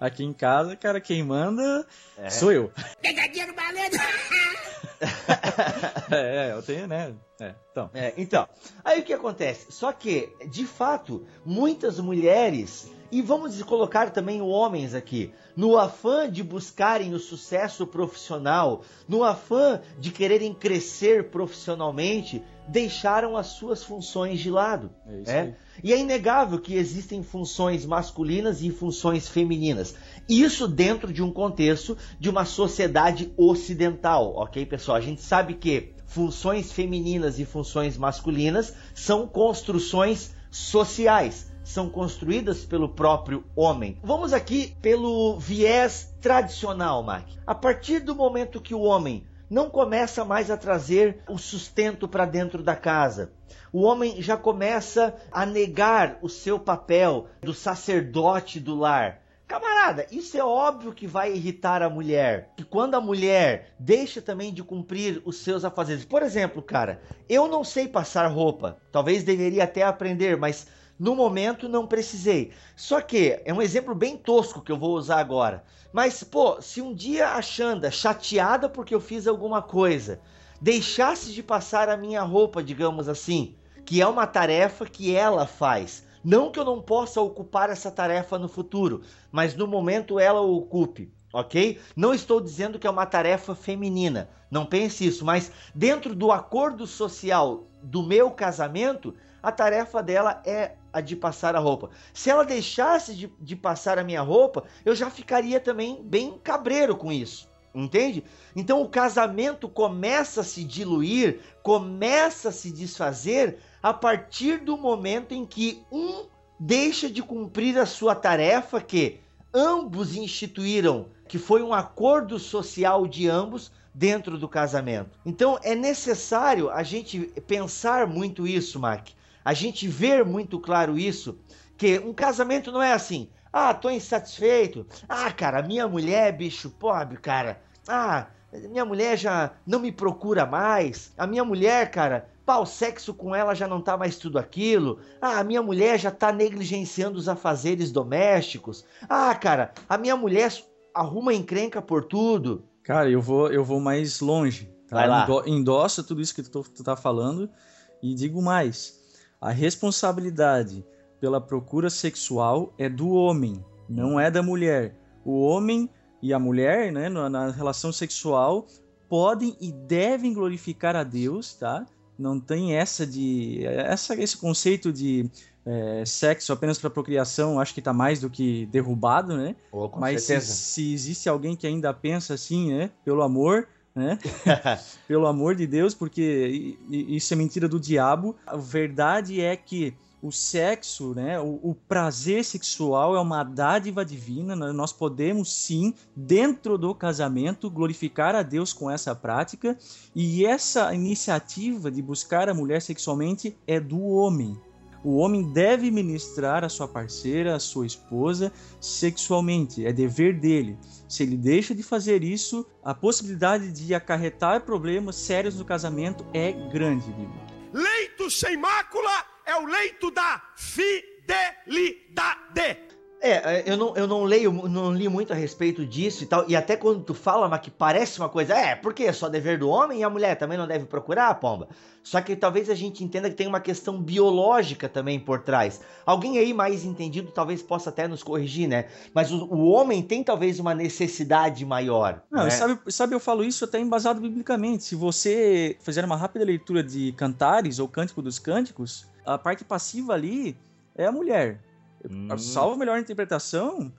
Speaker 2: aqui em casa, cara, quem manda é. sou eu. Pegadinha no balão! é, eu tenho, né?
Speaker 1: É, então. É, então, aí o que acontece? Só que, de fato, muitas mulheres, e vamos colocar também homens aqui, no afã de buscarem o sucesso profissional, no afã de quererem crescer profissionalmente, deixaram as suas funções de lado. É é? E é inegável que existem funções masculinas e funções femininas. Isso dentro de um contexto de uma sociedade ocidental, ok, pessoal? A gente sabe que funções femininas e funções masculinas são construções sociais, são construídas pelo próprio homem. Vamos aqui pelo viés tradicional, Mark. A partir do momento que o homem não começa mais a trazer o sustento para dentro da casa. O homem já começa a negar o seu papel do sacerdote do lar. Camarada, isso é óbvio que vai irritar a mulher. Que quando a mulher deixa também de cumprir os seus afazeres. Por exemplo, cara, eu não sei passar roupa. Talvez deveria até aprender, mas no momento não precisei. Só que é um exemplo bem tosco que eu vou usar agora. Mas, pô, se um dia a Xanda, chateada porque eu fiz alguma coisa, deixasse de passar a minha roupa, digamos assim, que é uma tarefa que ela faz. Não que eu não possa ocupar essa tarefa no futuro, mas no momento ela ocupe, ok? Não estou dizendo que é uma tarefa feminina, não pense isso, mas dentro do acordo social do meu casamento, a tarefa dela é a de passar a roupa. Se ela deixasse de, de passar a minha roupa, eu já ficaria também bem cabreiro com isso. Entende? Então o casamento começa a se diluir, começa a se desfazer a partir do momento em que um deixa de cumprir a sua tarefa que ambos instituíram, que foi um acordo social de ambos dentro do casamento. Então é necessário a gente pensar muito isso, Mac a gente ver muito claro isso, que um casamento não é assim, ah, tô insatisfeito, ah, cara, minha mulher, bicho, pobre, cara, ah, minha mulher já não me procura mais, a minha mulher, cara, pá, o sexo com ela já não tá mais tudo aquilo, ah, a minha mulher já tá negligenciando os afazeres domésticos, ah, cara, a minha mulher arruma encrenca por tudo.
Speaker 2: Cara, eu vou, eu vou mais longe. Tá?
Speaker 1: Vai lá.
Speaker 2: Endossa tudo isso que tu, tu tá falando e digo mais a responsabilidade pela procura sexual é do homem, não é da mulher. O homem e a mulher, né, na relação sexual, podem e devem glorificar a Deus, tá? Não tem essa de essa esse conceito de é, sexo apenas para procriação, acho que está mais do que derrubado, né?
Speaker 1: Oh,
Speaker 2: Mas
Speaker 1: se,
Speaker 2: se, existe alguém que ainda pensa assim, né? Pelo amor, né? Pelo amor de Deus, porque isso é mentira do diabo. A verdade é que o sexo, né, o, o, prazer sexual é uma dádiva divina. Nós podemos sim, dentro do casamento, glorificar a Deus com essa prática. E essa iniciativa de buscar a mulher sexualmente é do homem. O homem deve ministrar a sua parceira, a sua esposa, sexualmente. É dever dele. Se ele deixa de fazer isso, a possibilidade de acarretar problemas sérios no casamento é grande, Bíblia.
Speaker 8: Leito sem mácula é o leito da fidelidade.
Speaker 1: É, é, eu não, eu não leio, não li muito a respeito disso e tal. E até quando tu fala, mas que parece uma coisa, é, porque é só dever do homem e a mulher também não deve procurar, pomba. Só que talvez a gente entenda que tem uma questão biológica também por trás. Alguém aí mais entendido talvez possa até nos corrigir, né? Mas o, o homem tem talvez uma necessidade maior.
Speaker 2: Não,
Speaker 1: né?
Speaker 2: sabe, sabe, eu falo isso até embasado biblicamente. Se você fizer uma rápida leitura de Cantares ou Cântico dos Cânticos, a parte passiva ali é a mulher. Hum. Salvo a melhor interpretação,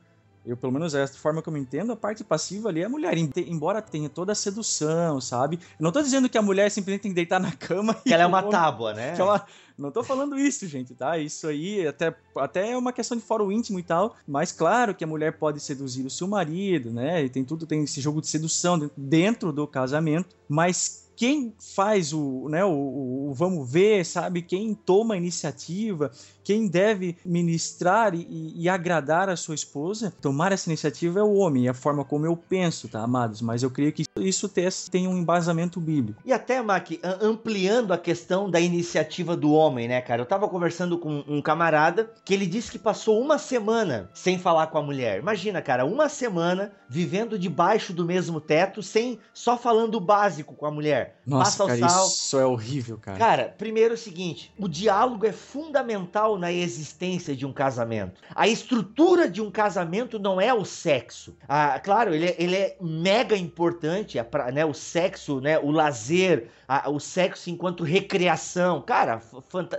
Speaker 2: eu pelo menos essa forma que eu me entendo, a parte passiva ali é a mulher, embora tenha toda a sedução, sabe? Eu não tô dizendo que a mulher simplesmente tem que deitar na cama
Speaker 1: que ela é uma tábua, né?
Speaker 2: Ela... Não tô falando isso, gente, tá? Isso aí até, até é uma questão de foro íntimo e tal, mas claro que a mulher pode seduzir o seu marido, né? E tem tudo, tem esse jogo de sedução dentro do casamento, mas quem faz o, né, o, o, vamos ver, sabe? Quem toma a iniciativa, quem deve ministrar e, e, agradar a sua esposa, tomar essa iniciativa é o homem, é a forma como eu penso, tá, amados? Mas eu creio que isso tem um embasamento bíblico.
Speaker 1: E até, Mac, ampliando a questão da iniciativa do homem, né, cara? Eu tava conversando com um camarada que ele disse que passou uma semana sem falar com a mulher. Imagina, cara, uma semana vivendo debaixo do mesmo teto, sem só falando o básico com a mulher.
Speaker 2: Nossa, Passa cara, sal. isso é horrível, cara.
Speaker 1: Cara, primeiro é o seguinte, o diálogo é fundamental na existência de um casamento. A estrutura de um casamento não é o sexo. Ah, claro, ele é, ele é mega importante, a, né, o sexo, né, o lazer, a, o sexo enquanto recreação. Cara,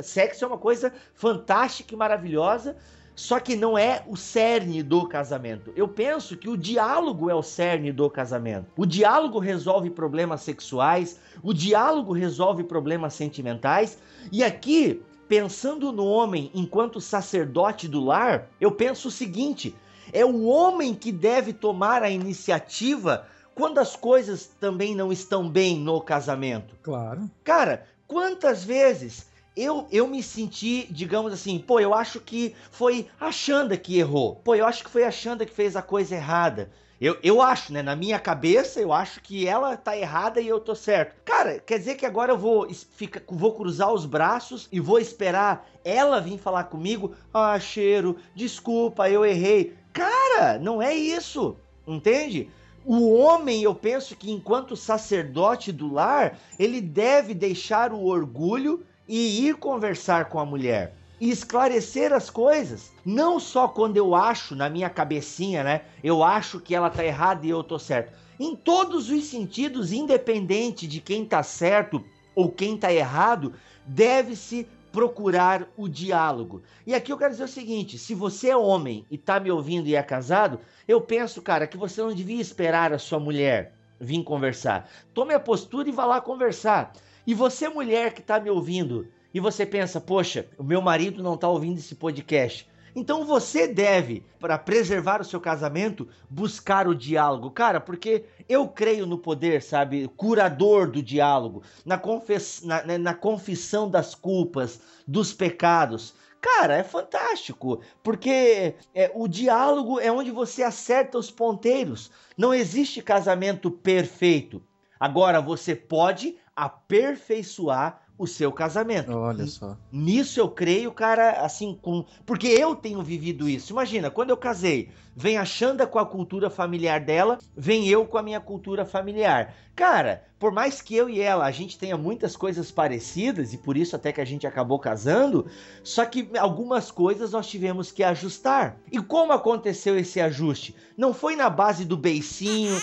Speaker 1: sexo é uma coisa fantástica e maravilhosa, só que não é o cerne do casamento. Eu penso que o diálogo é o cerne do casamento. O diálogo resolve problemas sexuais, o diálogo resolve problemas sentimentais. E aqui pensando no homem enquanto sacerdote do lar, eu penso o seguinte: é o homem que deve tomar a iniciativa quando as coisas também não estão bem no casamento.
Speaker 2: Claro.
Speaker 1: Cara, quantas vezes eu, eu me senti, digamos assim, pô, eu acho que foi a Xanda que errou. Pô, eu acho que foi a Xanda que fez a coisa errada. Eu, eu acho, né? Na minha cabeça, eu acho que ela tá errada e eu tô certo. Cara, quer dizer que agora eu vou, fica, vou cruzar os braços e vou esperar ela vir falar comigo? Ah, cheiro, desculpa, eu errei. Cara, não é isso. Entende? O homem, eu penso que enquanto sacerdote do lar, ele deve deixar o orgulho e ir conversar com a mulher e esclarecer as coisas. Não só quando eu acho na minha cabecinha, né? Eu acho que ela tá errada e eu tô certo. Em todos os sentidos, independente de quem tá certo ou quem tá errado, deve-se procurar o diálogo. E aqui eu quero dizer o seguinte: se você é homem e tá me ouvindo e é casado, eu penso, cara, que você não devia esperar a sua mulher vir conversar. Tome a postura e vá lá conversar. E você, mulher que tá me ouvindo, e você pensa, poxa, o meu marido não está ouvindo esse podcast. Então você deve, para preservar o seu casamento, buscar o diálogo, cara, porque eu creio no poder, sabe, curador do diálogo, na, confess... na, né, na confissão das culpas, dos pecados. Cara, é fantástico, porque é, o diálogo é onde você acerta os ponteiros. Não existe casamento perfeito. Agora você pode aperfeiçoar o seu casamento.
Speaker 2: Olha só.
Speaker 1: Nisso eu creio, cara, assim, com. Porque eu tenho vivido isso. Imagina, quando eu casei, vem a Xanda com a cultura familiar dela, vem eu com a minha cultura familiar. Cara, por mais que eu e ela a gente tenha muitas coisas parecidas, e por isso até que a gente acabou casando, só que algumas coisas nós tivemos que ajustar. E como aconteceu esse ajuste? Não foi na base do beicinho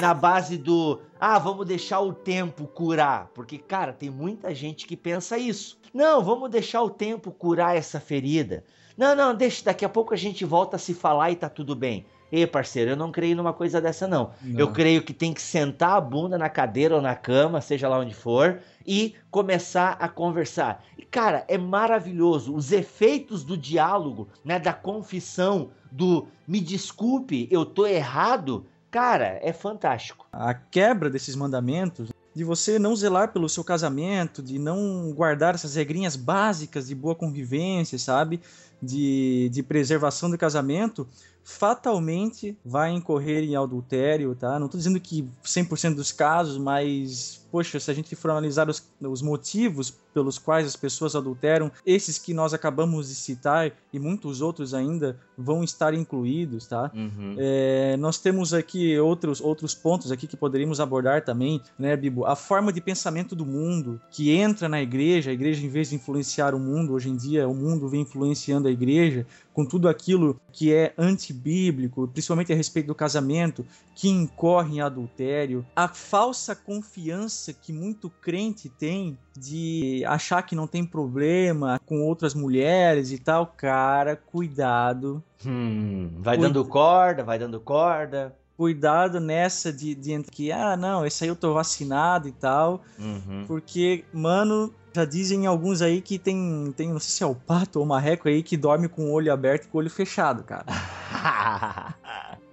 Speaker 1: na base do ah, vamos deixar o tempo curar, porque cara, tem muita gente que pensa isso. Não, vamos deixar o tempo curar essa ferida. Não, não, deixa, daqui a pouco a gente volta a se falar e tá tudo bem. Ei, parceiro, eu não creio numa coisa dessa, não. não. Eu creio que tem que sentar a bunda na cadeira ou na cama, seja lá onde for, e começar a conversar. E, cara, é maravilhoso. Os efeitos do diálogo, né? Da confissão, do me desculpe, eu tô errado, Cara, é fantástico.
Speaker 2: A quebra desses mandamentos, de você não zelar pelo seu casamento, de não guardar essas regrinhas básicas de boa convivência, sabe? De, de preservação do casamento, fatalmente vai incorrer em adultério, tá? Não estou dizendo que 100% dos casos, mas poxa, se a gente for analisar os, os motivos pelos quais as pessoas adulteram, esses que nós acabamos de citar e muitos outros ainda vão estar incluídos, tá? Uhum. É, nós temos aqui outros, outros pontos aqui que poderíamos abordar também, né, Bibo? A forma de pensamento do mundo que entra na igreja, a igreja em vez de influenciar o mundo, hoje em dia o mundo vem influenciando a igreja com tudo aquilo que é antibíblico, principalmente a respeito do casamento, que incorre em adultério, a falsa confiança que muito crente tem de achar que não tem problema com outras mulheres e tal, cara, cuidado.
Speaker 1: Hum, vai Cuida... dando corda, vai dando corda.
Speaker 2: Cuidado nessa de, de que, ah, não, esse aí eu tô vacinado e tal. Uhum. Porque, mano, já dizem alguns aí que tem, tem, não sei se é o pato ou o marreco aí, que dorme com o olho aberto e com o olho fechado, cara.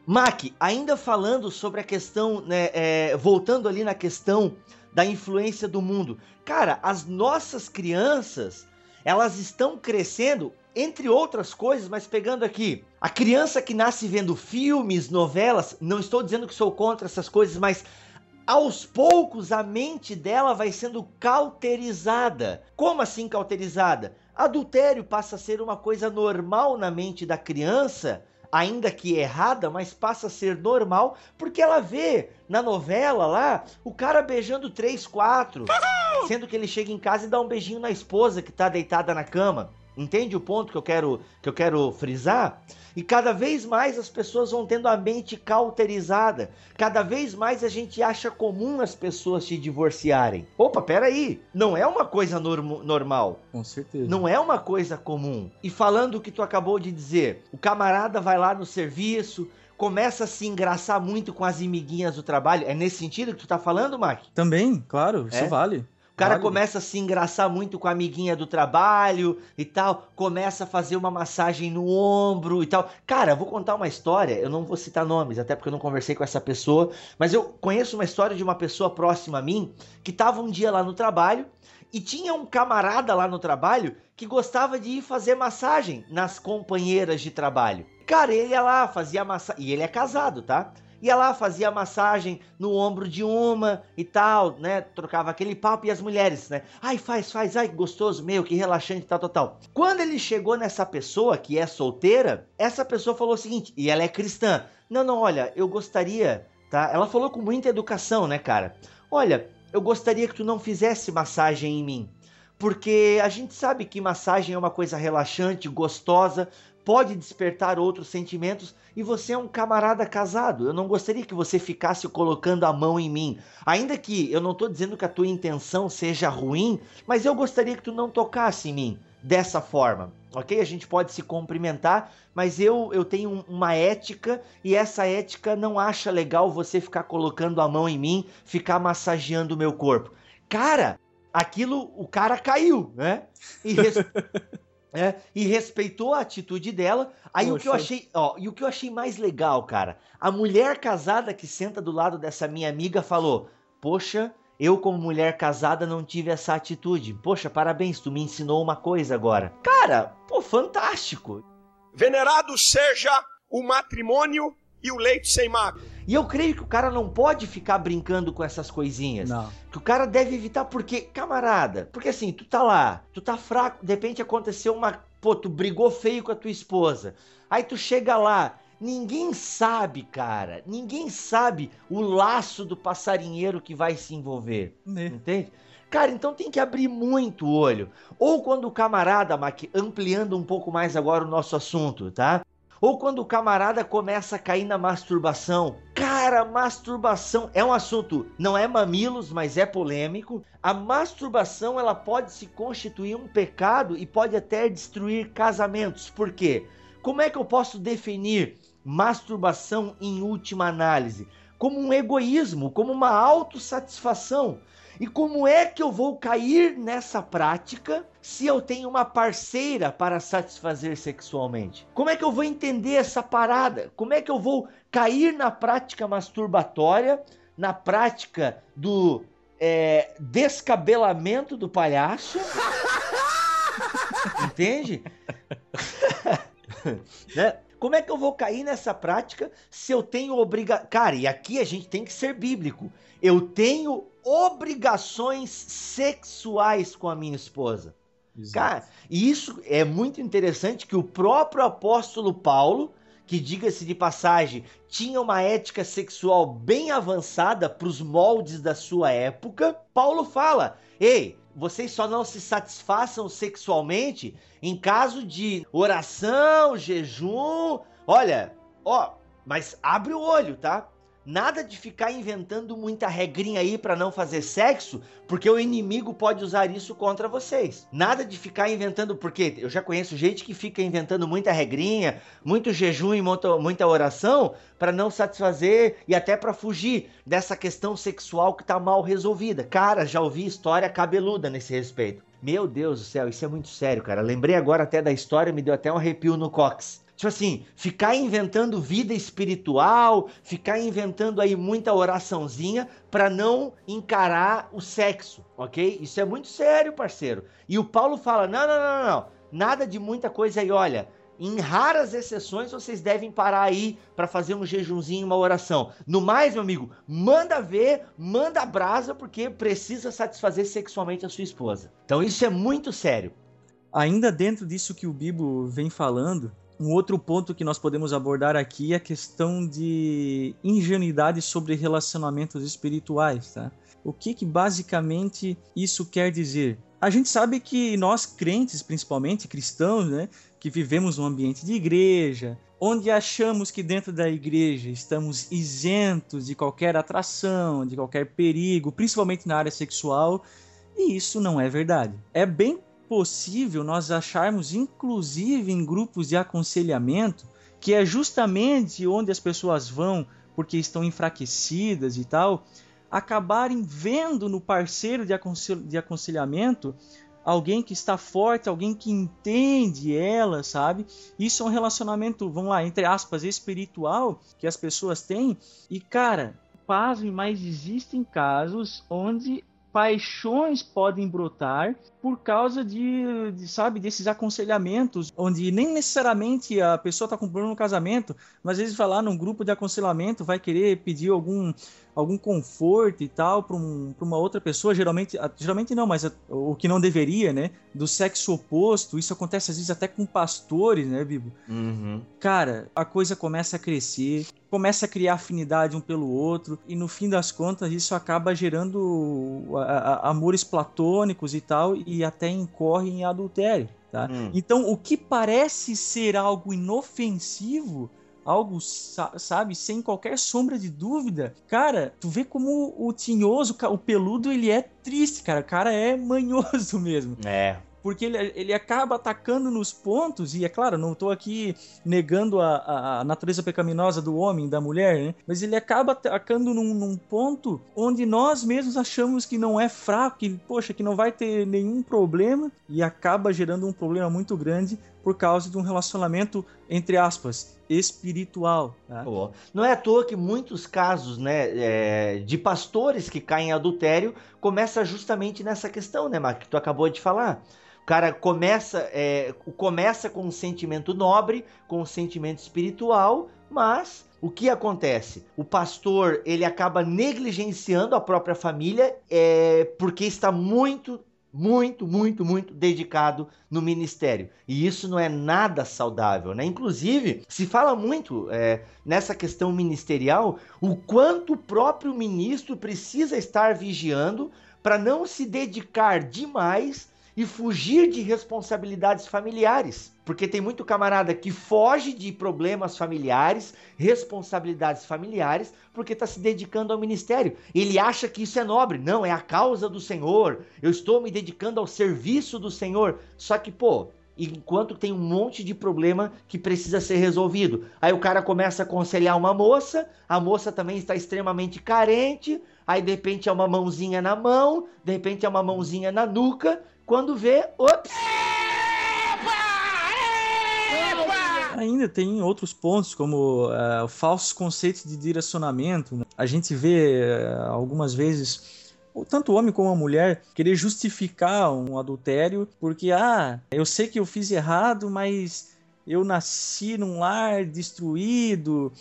Speaker 1: Mac, ainda falando sobre a questão, né, é, voltando ali na questão da influência do mundo. Cara, as nossas crianças, elas estão crescendo, entre outras coisas, mas pegando aqui, a criança que nasce vendo filmes, novelas, não estou dizendo que sou contra essas coisas, mas aos poucos a mente dela vai sendo cauterizada. Como assim cauterizada? Adultério passa a ser uma coisa normal na mente da criança ainda que errada, mas passa a ser normal, porque ela vê na novela lá o cara beijando três, quatro, sendo que ele chega em casa e dá um beijinho na esposa que tá deitada na cama. Entende o ponto que eu quero que eu quero frisar? E cada vez mais as pessoas vão tendo a mente cauterizada. Cada vez mais a gente acha comum as pessoas se divorciarem. Opa, peraí. Não é uma coisa norm normal.
Speaker 2: Com certeza.
Speaker 1: Não é uma coisa comum. E falando o que tu acabou de dizer, o camarada vai lá no serviço, começa a se engraçar muito com as amiguinhas do trabalho. É nesse sentido que tu tá falando, Mac?
Speaker 2: Também, claro, isso é? vale.
Speaker 1: Cara
Speaker 2: Olha.
Speaker 1: começa a se engraçar muito com a amiguinha do trabalho e tal, começa a fazer uma massagem no ombro e tal. Cara, vou contar uma história, eu não vou citar nomes, até porque eu não conversei com essa pessoa, mas eu conheço uma história de uma pessoa próxima a mim que tava um dia lá no trabalho e tinha um camarada lá no trabalho que gostava de ir fazer massagem nas companheiras de trabalho. Cara, ele ia lá, fazia massagem. E ele é casado, tá? Ia lá, fazia massagem no ombro de uma e tal, né? Trocava aquele papo e as mulheres, né? Ai, faz, faz, ai, que gostoso, meu, que relaxante, tal, tal, tal. Quando ele chegou nessa pessoa que é solteira, essa pessoa falou o seguinte, e ela é cristã. Não, não, olha, eu gostaria, tá? Ela falou com muita educação, né, cara? Olha, eu gostaria que tu não fizesse massagem em mim. Porque a gente sabe que massagem é uma coisa relaxante, gostosa, pode despertar outros sentimentos e você é um camarada casado. Eu não gostaria que você ficasse colocando a mão em mim. Ainda que eu não estou dizendo que a tua intenção seja ruim, mas eu gostaria que tu não tocasse em mim dessa forma. Ok? A gente pode se cumprimentar, mas eu, eu tenho um- uma ética e essa ética não acha legal você ficar colocando a mão em mim, ficar massageando o meu corpo. Cara, aquilo, o cara caiu, né? E, res- é, e respeitou a atitude dela. Aí o que eu
Speaker 2: Poxa.
Speaker 1: achei, ó, e o que eu achei mais legal, cara, a mulher casada que senta do lado dessa minha amiga falou: "Poxa, eu como mulher casada não tive essa atitude. Poxa, parabéns, tu me ensinou uma coisa agora". Cara, pô, fantástico.
Speaker 8: Venerado seja o matrimônio e o leite sem mágoa.
Speaker 1: E eu creio que o cara não pode ficar brincando com essas coisinhas.
Speaker 2: Não.
Speaker 1: Que o cara deve evitar, porque, camarada, porque assim, tu tá lá, tu tá fraco, de repente aconteceu uma. Pô, tu brigou feio com a tua esposa. Aí tu chega lá, ninguém sabe, cara, ninguém sabe o laço do passarinheiro que vai se envolver.
Speaker 2: Né?
Speaker 1: Entende? Cara, então tem que abrir muito o olho. Ou quando o camarada, ampliando um pouco mais agora o nosso assunto, tá? Ou quando o camarada começa a cair na masturbação. Cara, masturbação é um assunto, não é mamilos, mas é polêmico. A masturbação, ela pode se constituir um pecado e pode até destruir casamentos. Por quê? Como é que eu posso definir masturbação em última análise? Como um egoísmo, como uma autossatisfação. E como é que eu vou cair nessa prática se eu tenho uma parceira para satisfazer sexualmente? Como é que eu vou entender essa parada? Como é que eu vou cair na prática masturbatória, na prática do é, descabelamento do palhaço? Entende? né? Como é que eu vou cair nessa prática se eu tenho obrigação? Cara, e aqui a gente tem que ser bíblico. Eu tenho obrigações sexuais com a minha esposa. Cara, e isso é muito interessante que o próprio apóstolo Paulo, que diga-se de passagem, tinha uma ética sexual bem avançada para os moldes da sua época. Paulo fala: "Ei, vocês só não se satisfaçam sexualmente em caso de oração, jejum. Olha, ó, mas abre o olho, tá? Nada de ficar inventando muita regrinha aí para não fazer sexo, porque o inimigo pode usar isso contra vocês. Nada de ficar inventando, porque eu já conheço gente que fica inventando muita regrinha, muito jejum e muita, oração para não satisfazer e até para fugir dessa questão sexual que tá mal resolvida. Cara, já ouvi história cabeluda nesse respeito. Meu Deus do céu, isso é muito sério, cara. Lembrei agora até da história, me deu até um arrepio no cox. Tipo assim, ficar inventando vida espiritual, ficar inventando aí muita oraçãozinha para não encarar o sexo, ok? Isso é muito sério, parceiro. E o Paulo fala: não, não, não, não, nada de muita coisa aí, olha. Em raras exceções vocês devem parar aí para fazer um jejumzinho, uma oração. No mais, meu amigo, manda ver, manda brasa, porque precisa satisfazer sexualmente a sua esposa. Então isso é muito sério.
Speaker 2: Ainda dentro disso que o Bibo vem falando, um outro ponto que nós podemos abordar aqui é a questão de ingenuidade sobre relacionamentos espirituais, tá? O que, que basicamente isso quer dizer? A gente sabe que nós crentes, principalmente cristãos, né, que vivemos num ambiente de igreja, onde achamos que dentro da igreja estamos isentos de qualquer atração, de qualquer perigo, principalmente na área sexual, e isso não é verdade. É bem possível nós acharmos, inclusive em grupos de aconselhamento, que é justamente onde as pessoas vão porque estão enfraquecidas e tal, acabarem vendo no parceiro de, aconselh de aconselhamento alguém que está forte, alguém que entende ela, sabe? Isso é um relacionamento, vamos lá, entre aspas, espiritual que as pessoas têm. E cara, pasme, mas existem casos onde paixões podem brotar por causa de, de, sabe, desses aconselhamentos, onde nem necessariamente a pessoa está com problema no casamento, mas às vezes vai lá num grupo de aconselhamento, vai querer pedir algum algum conforto e tal para um, uma outra pessoa, geralmente, geralmente não, mas o que não deveria, né? Do sexo oposto, isso acontece às vezes até com pastores, né, Bibo?
Speaker 1: Uhum.
Speaker 2: Cara, a coisa começa a crescer, começa a criar afinidade um pelo outro, e no fim das contas isso acaba gerando a, a, amores platônicos e tal, e até incorre em adultério. Tá? Hum. Então, o que parece ser algo inofensivo algo, sabe, sem qualquer sombra de dúvida, cara, tu vê como o tinhoso, o peludo, ele é triste, cara. O cara é manhoso mesmo.
Speaker 1: É
Speaker 2: porque ele, ele acaba atacando nos pontos, e é claro, não estou aqui negando a, a, natureza pecaminosa do homem, da mulher, né? mas ele acaba atacando num, num, ponto onde nós mesmos achamos que não é fraco, que, poxa, que não vai ter nenhum problema, e acaba gerando um problema muito grande por causa de um relacionamento, entre aspas, espiritual. Tá?
Speaker 1: Não é à toa que muitos casos né, é, de pastores que caem em adultério começa justamente nessa questão, né, Mark, que tu acabou de falar. O cara começa, é, começa com um sentimento nobre, com um sentimento espiritual, mas o que acontece? O pastor ele acaba negligenciando a própria família é, porque está muito muito, muito, muito dedicado no ministério. E isso não é nada saudável, né? Inclusive, se fala muito é, nessa questão ministerial o quanto o próprio ministro precisa estar vigiando para não se dedicar demais e fugir de responsabilidades familiares. Porque tem muito camarada que foge de problemas familiares, responsabilidades familiares, porque está se dedicando ao ministério. Ele acha que isso é nobre. Não, é a causa do Senhor. Eu estou me dedicando ao serviço do Senhor. Só que, pô, enquanto tem um monte de problema que precisa ser resolvido. Aí o cara começa a aconselhar uma moça, a moça também está extremamente carente, aí de repente é uma mãozinha na mão, de repente é uma mãozinha na nuca, quando vê, ops!
Speaker 2: Ainda tem outros pontos, como uh, falsos conceitos de direcionamento. Né? A gente vê uh, algumas vezes tanto o homem como a mulher querer justificar um adultério porque, ah, eu sei que eu fiz errado, mas eu nasci num lar destruído,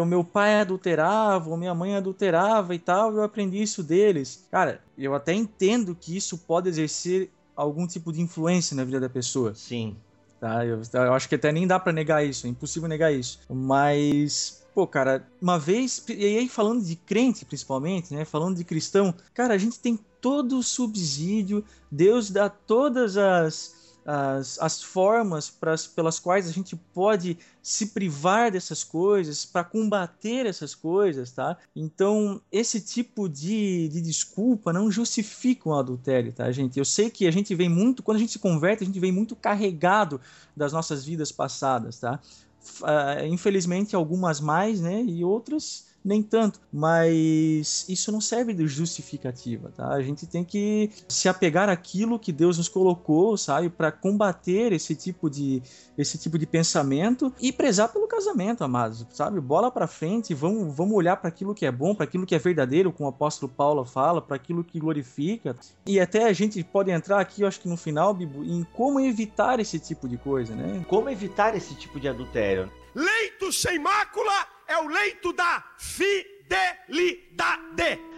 Speaker 2: o meu pai adulterava, minha mãe adulterava e tal, eu aprendi isso deles. Cara, eu até entendo que isso pode exercer algum tipo de influência na vida da pessoa.
Speaker 1: Sim.
Speaker 2: Tá? Eu, eu acho que até nem dá para negar isso, é impossível negar isso. Mas, pô, cara, uma vez, e aí falando de crente principalmente, né? Falando de cristão, cara, a gente tem todo o subsídio, Deus dá todas as as, as formas pras, pelas quais a gente pode se privar dessas coisas, para combater essas coisas, tá? Então, esse tipo de, de desculpa não justifica o adultério, tá, gente? Eu sei que a gente vem muito, quando a gente se converte, a gente vem muito carregado das nossas vidas passadas, tá? Uh, infelizmente, algumas mais, né? E outras nem tanto. Mas isso não serve de justificativa, tá? A gente tem que se apegar àquilo que Deus nos colocou, sabe, para combater esse tipo de esse tipo de pensamento e prezar pelo casamento, amados, sabe? Bola para frente, vamos vamos olhar para aquilo que é bom, para aquilo que é verdadeiro, como o apóstolo Paulo fala, para aquilo que glorifica. E até a gente pode entrar aqui, eu acho que no final, Bibo, em como evitar esse tipo de coisa, né?
Speaker 1: Como evitar esse tipo de adultério?
Speaker 8: Leito sem mácula é o leito da fidelidade.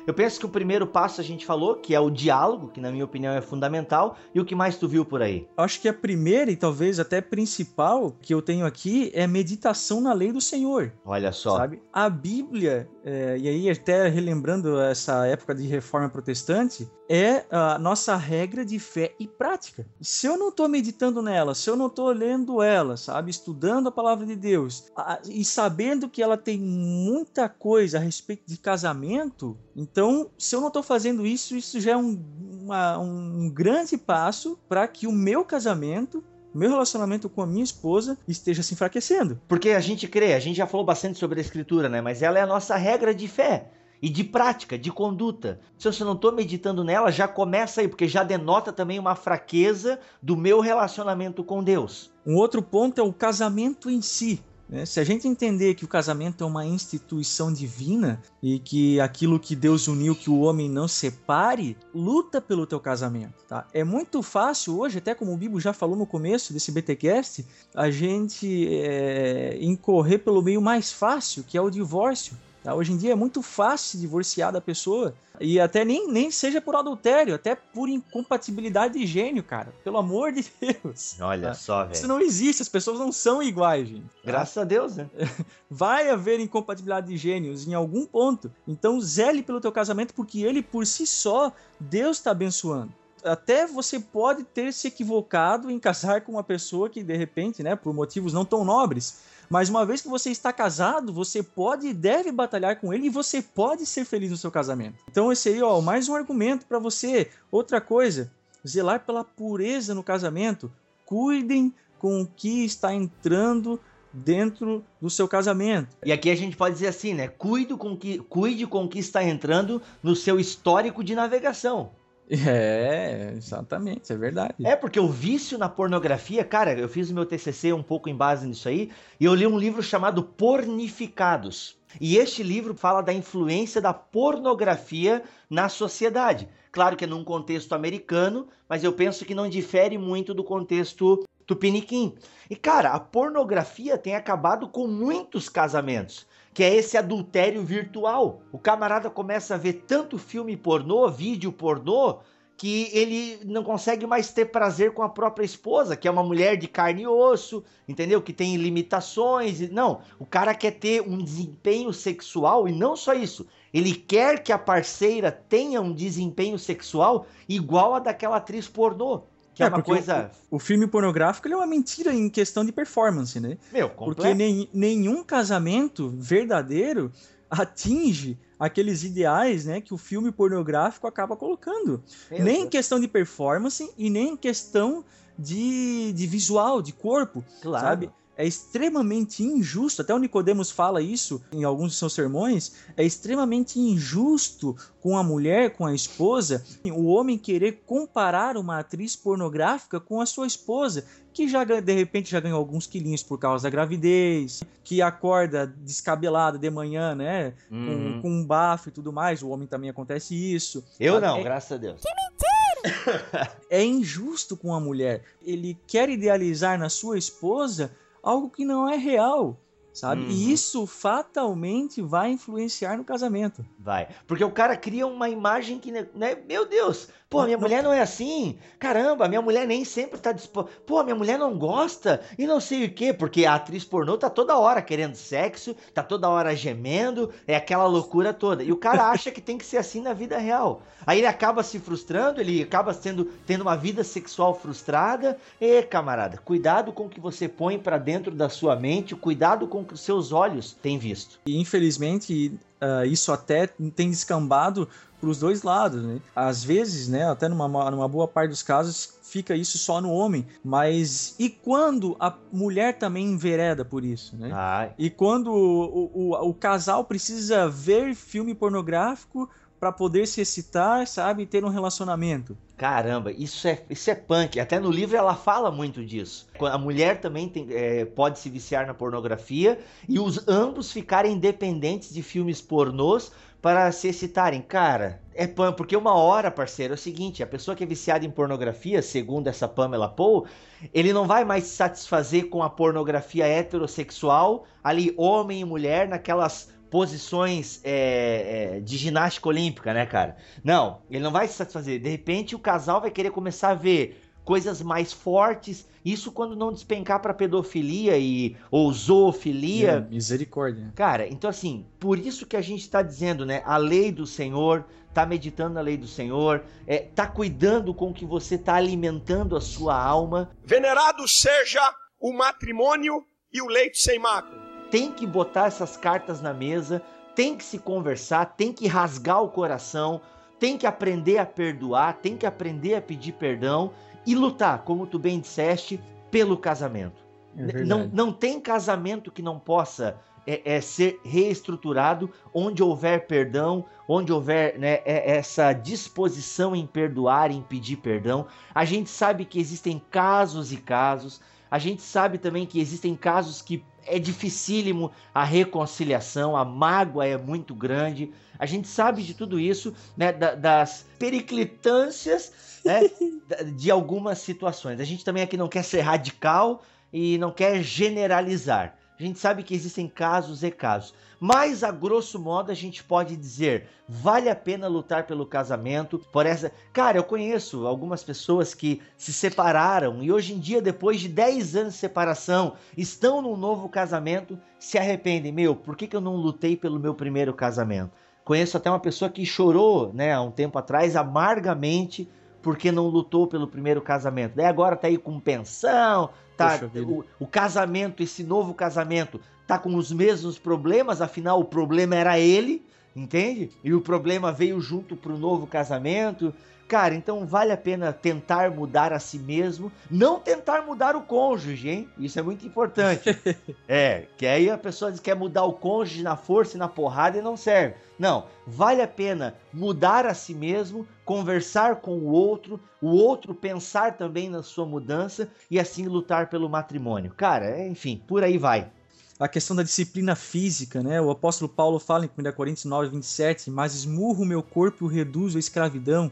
Speaker 1: Eu penso que o primeiro passo a gente falou, que é o diálogo, que na minha opinião é fundamental. E o que mais tu viu por aí?
Speaker 2: Acho que a primeira e talvez até principal que eu tenho aqui é meditação na lei do Senhor.
Speaker 1: Olha só.
Speaker 2: Sabe? A Bíblia, é, e aí até relembrando essa época de reforma protestante, é a nossa regra de fé e prática. Se eu não estou meditando nela, se eu não estou lendo ela, sabe, estudando a palavra de Deus e sabendo que ela tem muita coisa a respeito de casamento, então se eu não estou fazendo isso, isso já é um, uma, um grande passo para que o meu casamento meu relacionamento com a minha esposa esteja se enfraquecendo.
Speaker 1: Porque a gente crê, a gente já falou bastante sobre a escritura, né? Mas ela é a nossa regra de fé. e de prática, de conduta. Se eu não estou meditando nela, já começa aí, porque já denota também uma fraqueza do meu relacionamento com Deus.
Speaker 2: Um outro ponto é o casamento em si. Né? Se a gente entender que o casamento é uma instituição divina e que aquilo que Deus uniu, que o homem não separe, luta pelo teu casamento. Tá? É muito fácil hoje, até como o Bibo já falou no começo desse BTcast, a gente é, incorrer pelo meio mais fácil, que é o divórcio. Tá? Hoje em dia é muito fácil se divorciar da pessoa e até nem, nem seja por adultério, até por incompatibilidade de gênio, cara. Pelo amor de Deus.
Speaker 1: Olha
Speaker 2: tá?
Speaker 1: só, velho.
Speaker 2: Isso não existe, as pessoas não são iguais, gente. tá?
Speaker 1: Graças a Deus, né?
Speaker 2: Vai haver incompatibilidade de gênios em algum ponto. Então zele pelo teu casamento porque ele por si só Deus está abençoando até você pode ter se equivocado em casar com uma pessoa que de repente, né, por motivos não tão nobres, mas uma vez que você está casado, você pode e deve batalhar com ele e você pode ser feliz no seu casamento. Então esse aí, ó, mais um argumento para você. Outra coisa, zelar pela pureza no casamento. Cuidem com o que está entrando dentro do seu casamento.
Speaker 1: E aqui a gente pode dizer assim, né? Cuide com que, cuide com o que está entrando no seu histórico de navegação.
Speaker 2: É, exatamente, é verdade.
Speaker 1: É, porque o vício na pornografia, cara, eu fiz o meu TCC um pouco em base nisso aí, e eu li um livro chamado Pornificados. E este livro fala da influência da pornografia na sociedade. Claro que é num contexto americano, mas eu penso que não difere muito do contexto tupiniquim. E cara, a pornografia tem acabado com muitos casamentos que é esse adultério virtual. O camarada começa a ver tanto filme pornô, vídeo pornô, que ele não consegue mais ter prazer com a própria esposa, que é uma mulher de carne e osso, entendeu? Que tem limitações. Não, o cara quer ter um desempenho sexual e não só isso. Ele quer que a parceira tenha um desempenho sexual igual a daquela atriz pornô. Que é, é uma coisa.
Speaker 2: O, o, filme pornográfico é uma mentira em questão de performance, né?
Speaker 1: Meu, completo.
Speaker 2: Porque nem, nenhum casamento verdadeiro atinge aqueles ideais né, que o filme pornográfico acaba colocando. Meu nem Deus. em questão de performance e nem em questão de, de visual, de corpo. Claro. Sabe? É extremamente injusto, até o Nicodemos fala isso em alguns de seus sermões, é extremamente injusto com a mulher, com a esposa, o homem querer comparar uma atriz pornográfica com a sua esposa, que já de repente já ganhou alguns quilinhos por causa da gravidez, que acorda descabelada de manhã, né, uhum. com, com, um bafo e tudo mais, o homem também acontece isso.
Speaker 1: Eu não, é... graças a Deus.
Speaker 3: Que mentira!
Speaker 2: é injusto com a mulher. Ele quer idealizar na sua esposa algo que não é real, sabe? Uhum. E isso fatalmente vai influenciar no casamento.
Speaker 1: Vai. Porque o cara cria uma imagem que, né, meu Deus, Pô, minha mulher não é assim. Caramba, minha mulher nem sempre tá disposta. Pô, minha mulher não gosta e não sei o quê, porque a atriz pornô tá toda hora querendo sexo, tá toda hora gemendo, é aquela loucura toda. E o cara acha que tem que ser assim na vida real. Aí ele acaba se frustrando, ele acaba sendo tendo uma vida sexual frustrada. E, camarada, cuidado com o que você põe para dentro da sua mente, cuidado com que os seus olhos têm visto.
Speaker 2: E infelizmente, uh, isso até tem descambado para os dois lados, né? Às vezes, né, até numa, numa boa parte dos casos, fica isso só no homem. Mas e quando a mulher também envereda por isso, né? Ai. E quando o, o, o casal precisa ver filme pornográfico para poder se excitar, sabe, ter um relacionamento.
Speaker 1: Caramba, isso é, isso é punk. Até no livro ela fala muito disso. A mulher também tem, é, pode se viciar na pornografia e os ambos ficarem dependentes de filmes pornôs para se excitarem. Cara, é pan, porque uma hora, parceiro, é o seguinte: a pessoa que é viciada em pornografia, segundo essa Pamela Paul, ele não vai mais se satisfazer com a pornografia heterossexual, ali, homem e mulher, naquelas posições é, é, de ginástica olímpica, né, cara? Não, ele não vai se satisfazer. De repente, o casal vai querer começar a ver coisas mais fortes. Isso quando não despencar para pedofilia e ou zoofilia. É,
Speaker 2: misericórdia.
Speaker 1: Cara, então assim, por isso que a gente está dizendo, né? A lei do Senhor, tá meditando na lei do Senhor, é, tá cuidando com que você tá alimentando a sua alma.
Speaker 8: Venerado seja o matrimônio e o leite sem mácula.
Speaker 1: Tem que botar essas cartas na mesa, tem que se conversar, tem que rasgar o coração, tem que aprender a perdoar, tem que aprender a pedir perdão e lutar, como tu bem disseste, pelo casamento. É não, não tem casamento que não possa é, é ser reestruturado onde houver perdão, onde houver né, é, essa disposição em perdoar, em pedir perdão. A gente sabe que existem casos e casos. A gente sabe também que existem casos que é dificílimo a reconciliação, a mágoa é muito grande. A gente sabe de tudo isso, né, das periclitâncias né, de algumas situações. A gente também aqui não quer ser radical e não quer generalizar. A gente sabe que existem casos e casos. Mas a grosso modo a gente pode dizer, vale a pena lutar pelo casamento, por essa. Cara, eu conheço algumas pessoas que se separaram e hoje em dia, depois de 10 anos de separação, estão num novo casamento, se arrependem. Meu, por que, que eu não lutei pelo meu primeiro casamento? Conheço até uma pessoa que chorou, né, há um tempo atrás, amargamente, porque não lutou pelo primeiro casamento. Daí agora tá aí com pensão, tá o, o, casamento, esse novo casamento, tá com os mesmos problemas, afinal o problema era ele, entende? E o problema veio junto pro novo casamento. Cara, então vale a pena tentar mudar a si mesmo, não tentar mudar o cônjuge, hein? Isso é muito importante. é, que aí a pessoa diz que quer mudar o cônjuge na força e na porrada e não serve. Não, vale a pena mudar a si mesmo, conversar com o outro, o outro pensar também na sua mudança e assim lutar pelo matrimônio. Cara, é, enfim, por aí vai
Speaker 2: a questão da disciplina física, né? O apóstolo Paulo fala em 1 Coríntios 9, 27, mas esmurro o meu corpo e o reduzo à escravidão.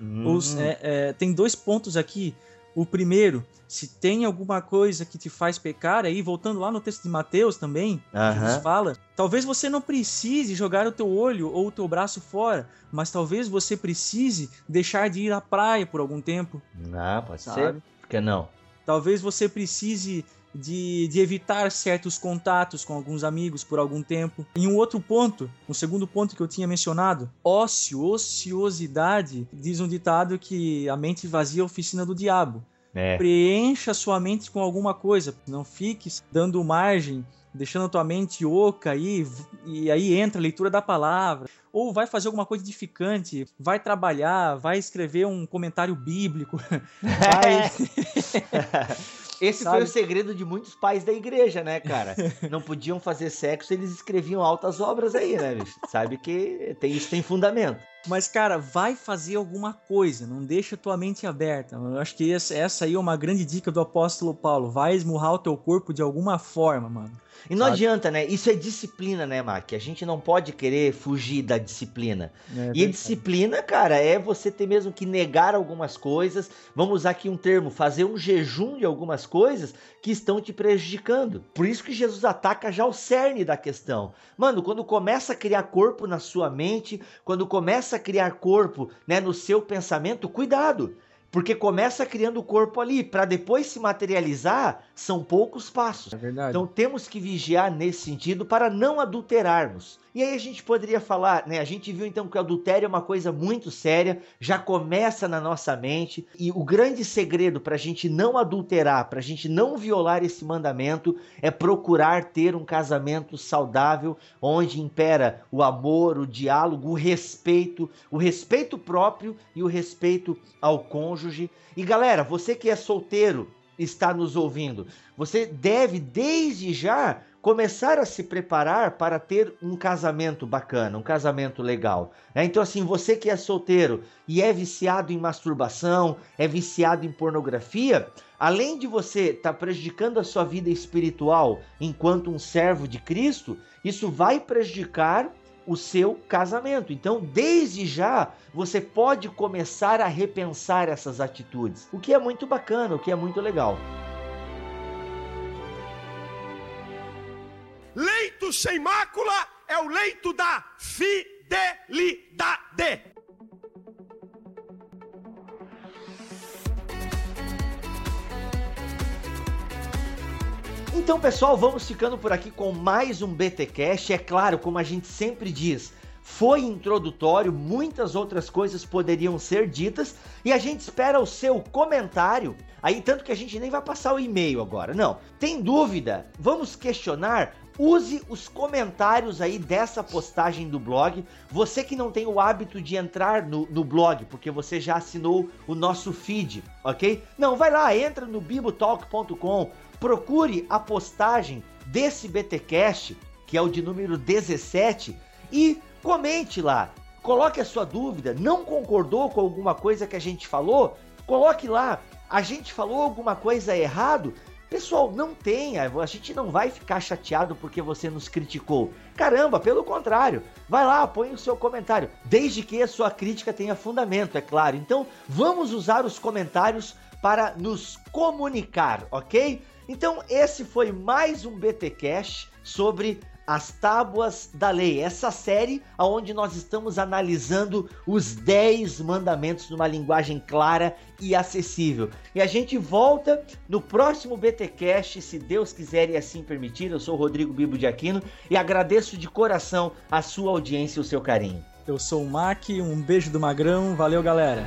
Speaker 2: Hum. Os, é, é, tem dois pontos aqui. O primeiro, se tem alguma coisa que te faz pecar, aí voltando lá no texto de Mateus também, uhum. Jesus fala, talvez você não precise jogar o teu olho ou o teu braço fora, mas talvez você precise deixar de ir à praia por algum tempo.
Speaker 1: Ah, pode sabe? ser. Por que não?
Speaker 2: Talvez você precise de, de, evitar certos contatos com alguns amigos por algum tempo. E um outro ponto, um segundo ponto que eu tinha mencionado, ócio, ociosidade, diz um ditado que a mente vazia é a oficina do diabo. É. Preencha sua mente com alguma coisa, não fique dando margem deixando a tua mente oca aí, e aí entra a leitura da palavra, ou vai fazer alguma coisa edificante, vai trabalhar, vai escrever um comentário bíblico, vai...
Speaker 1: Esse Sabe? foi o segredo de muitos pais da igreja, né, cara? Não podiam fazer sexo, eles escreviam altas obras aí, né, bicho? Sabe que tem, isso tem fundamento.
Speaker 2: Mas, cara, vai fazer alguma coisa, não deixa tua mente aberta. Eu acho que essa, essa aí é uma grande dica do apóstolo Paulo. Vai esmurrar o teu corpo de alguma forma, mano.
Speaker 1: E não Sabe? adianta, né? Isso é disciplina, né, Mac? A gente não pode querer fugir da disciplina. É, e a disciplina, cara, é você ter mesmo que negar algumas coisas. Vamos usar aqui um termo, fazer um jejum de algumas coisas que estão te prejudicando. Por isso que Jesus ataca já o cerne da questão. Mano, quando começa a criar corpo na sua mente, quando começa a criar corpo, né, no seu pensamento, cuidado. Porque começa criando o corpo ali, para depois se materializar, são poucos passos. É verdade. Então temos que vigiar nesse sentido para não adulterarmos. E aí a gente poderia falar, né? A gente viu então que o adultério é uma coisa muito séria, já começa na nossa mente. E o grande segredo para a gente não adulterar, para a gente não violar esse mandamento, é procurar ter um casamento saudável, onde impera o amor, o diálogo, o respeito, o respeito próprio e o respeito ao cônjuge. E galera, você que é solteiro, está nos ouvindo, você deve desde já começar a se preparar para ter um casamento bacana, um casamento legal. É, então, assim, você que é solteiro e é viciado em masturbação, é viciado em pornografia, além de você estar tá prejudicando a sua vida espiritual enquanto um servo de Cristo, isso vai prejudicar o seu casamento. Então, desde já, você pode começar a repensar essas atitudes, o que é muito bacana, o que é muito legal.
Speaker 8: Sem mácula é o leito da fidelidade.
Speaker 1: Então, pessoal, vamos ficando por aqui com mais um BTcast. É claro, como a gente sempre diz, foi introdutório, muitas outras coisas poderiam ser ditas e a gente espera o seu comentário. Aí, tanto que a gente nem vai passar o e-mail agora, não. Tem dúvida? Vamos questionar? Use os comentários aí dessa postagem do blog. Você que não tem o hábito de entrar no, no blog, porque você já assinou o nosso feed, ok? Não, vai lá, entra no bibotalk.com, procure a postagem desse BTcast que é o de número 17, e comente lá. Coloque a sua dúvida. Não concordou com alguma coisa que a gente falou? Coloque lá. A gente falou alguma coisa errado? Pessoal, não tenha, a gente não vai ficar chateado porque você nos criticou. Caramba, pelo contrário, vai lá, põe o seu comentário, desde que a sua crítica tenha fundamento, é claro. Então, vamos usar os comentários para nos comunicar, ok? Então, esse foi mais um BT Cash sobre as Tábuas da Lei, essa série onde nós estamos analisando os 10 mandamentos numa linguagem clara e acessível. E a gente volta no próximo BTcast, se Deus quiser e assim permitir. Eu sou o Rodrigo Bibo de Aquino e agradeço de coração a sua audiência e o seu carinho.
Speaker 2: Eu sou o Mac, um beijo do Magrão, valeu galera.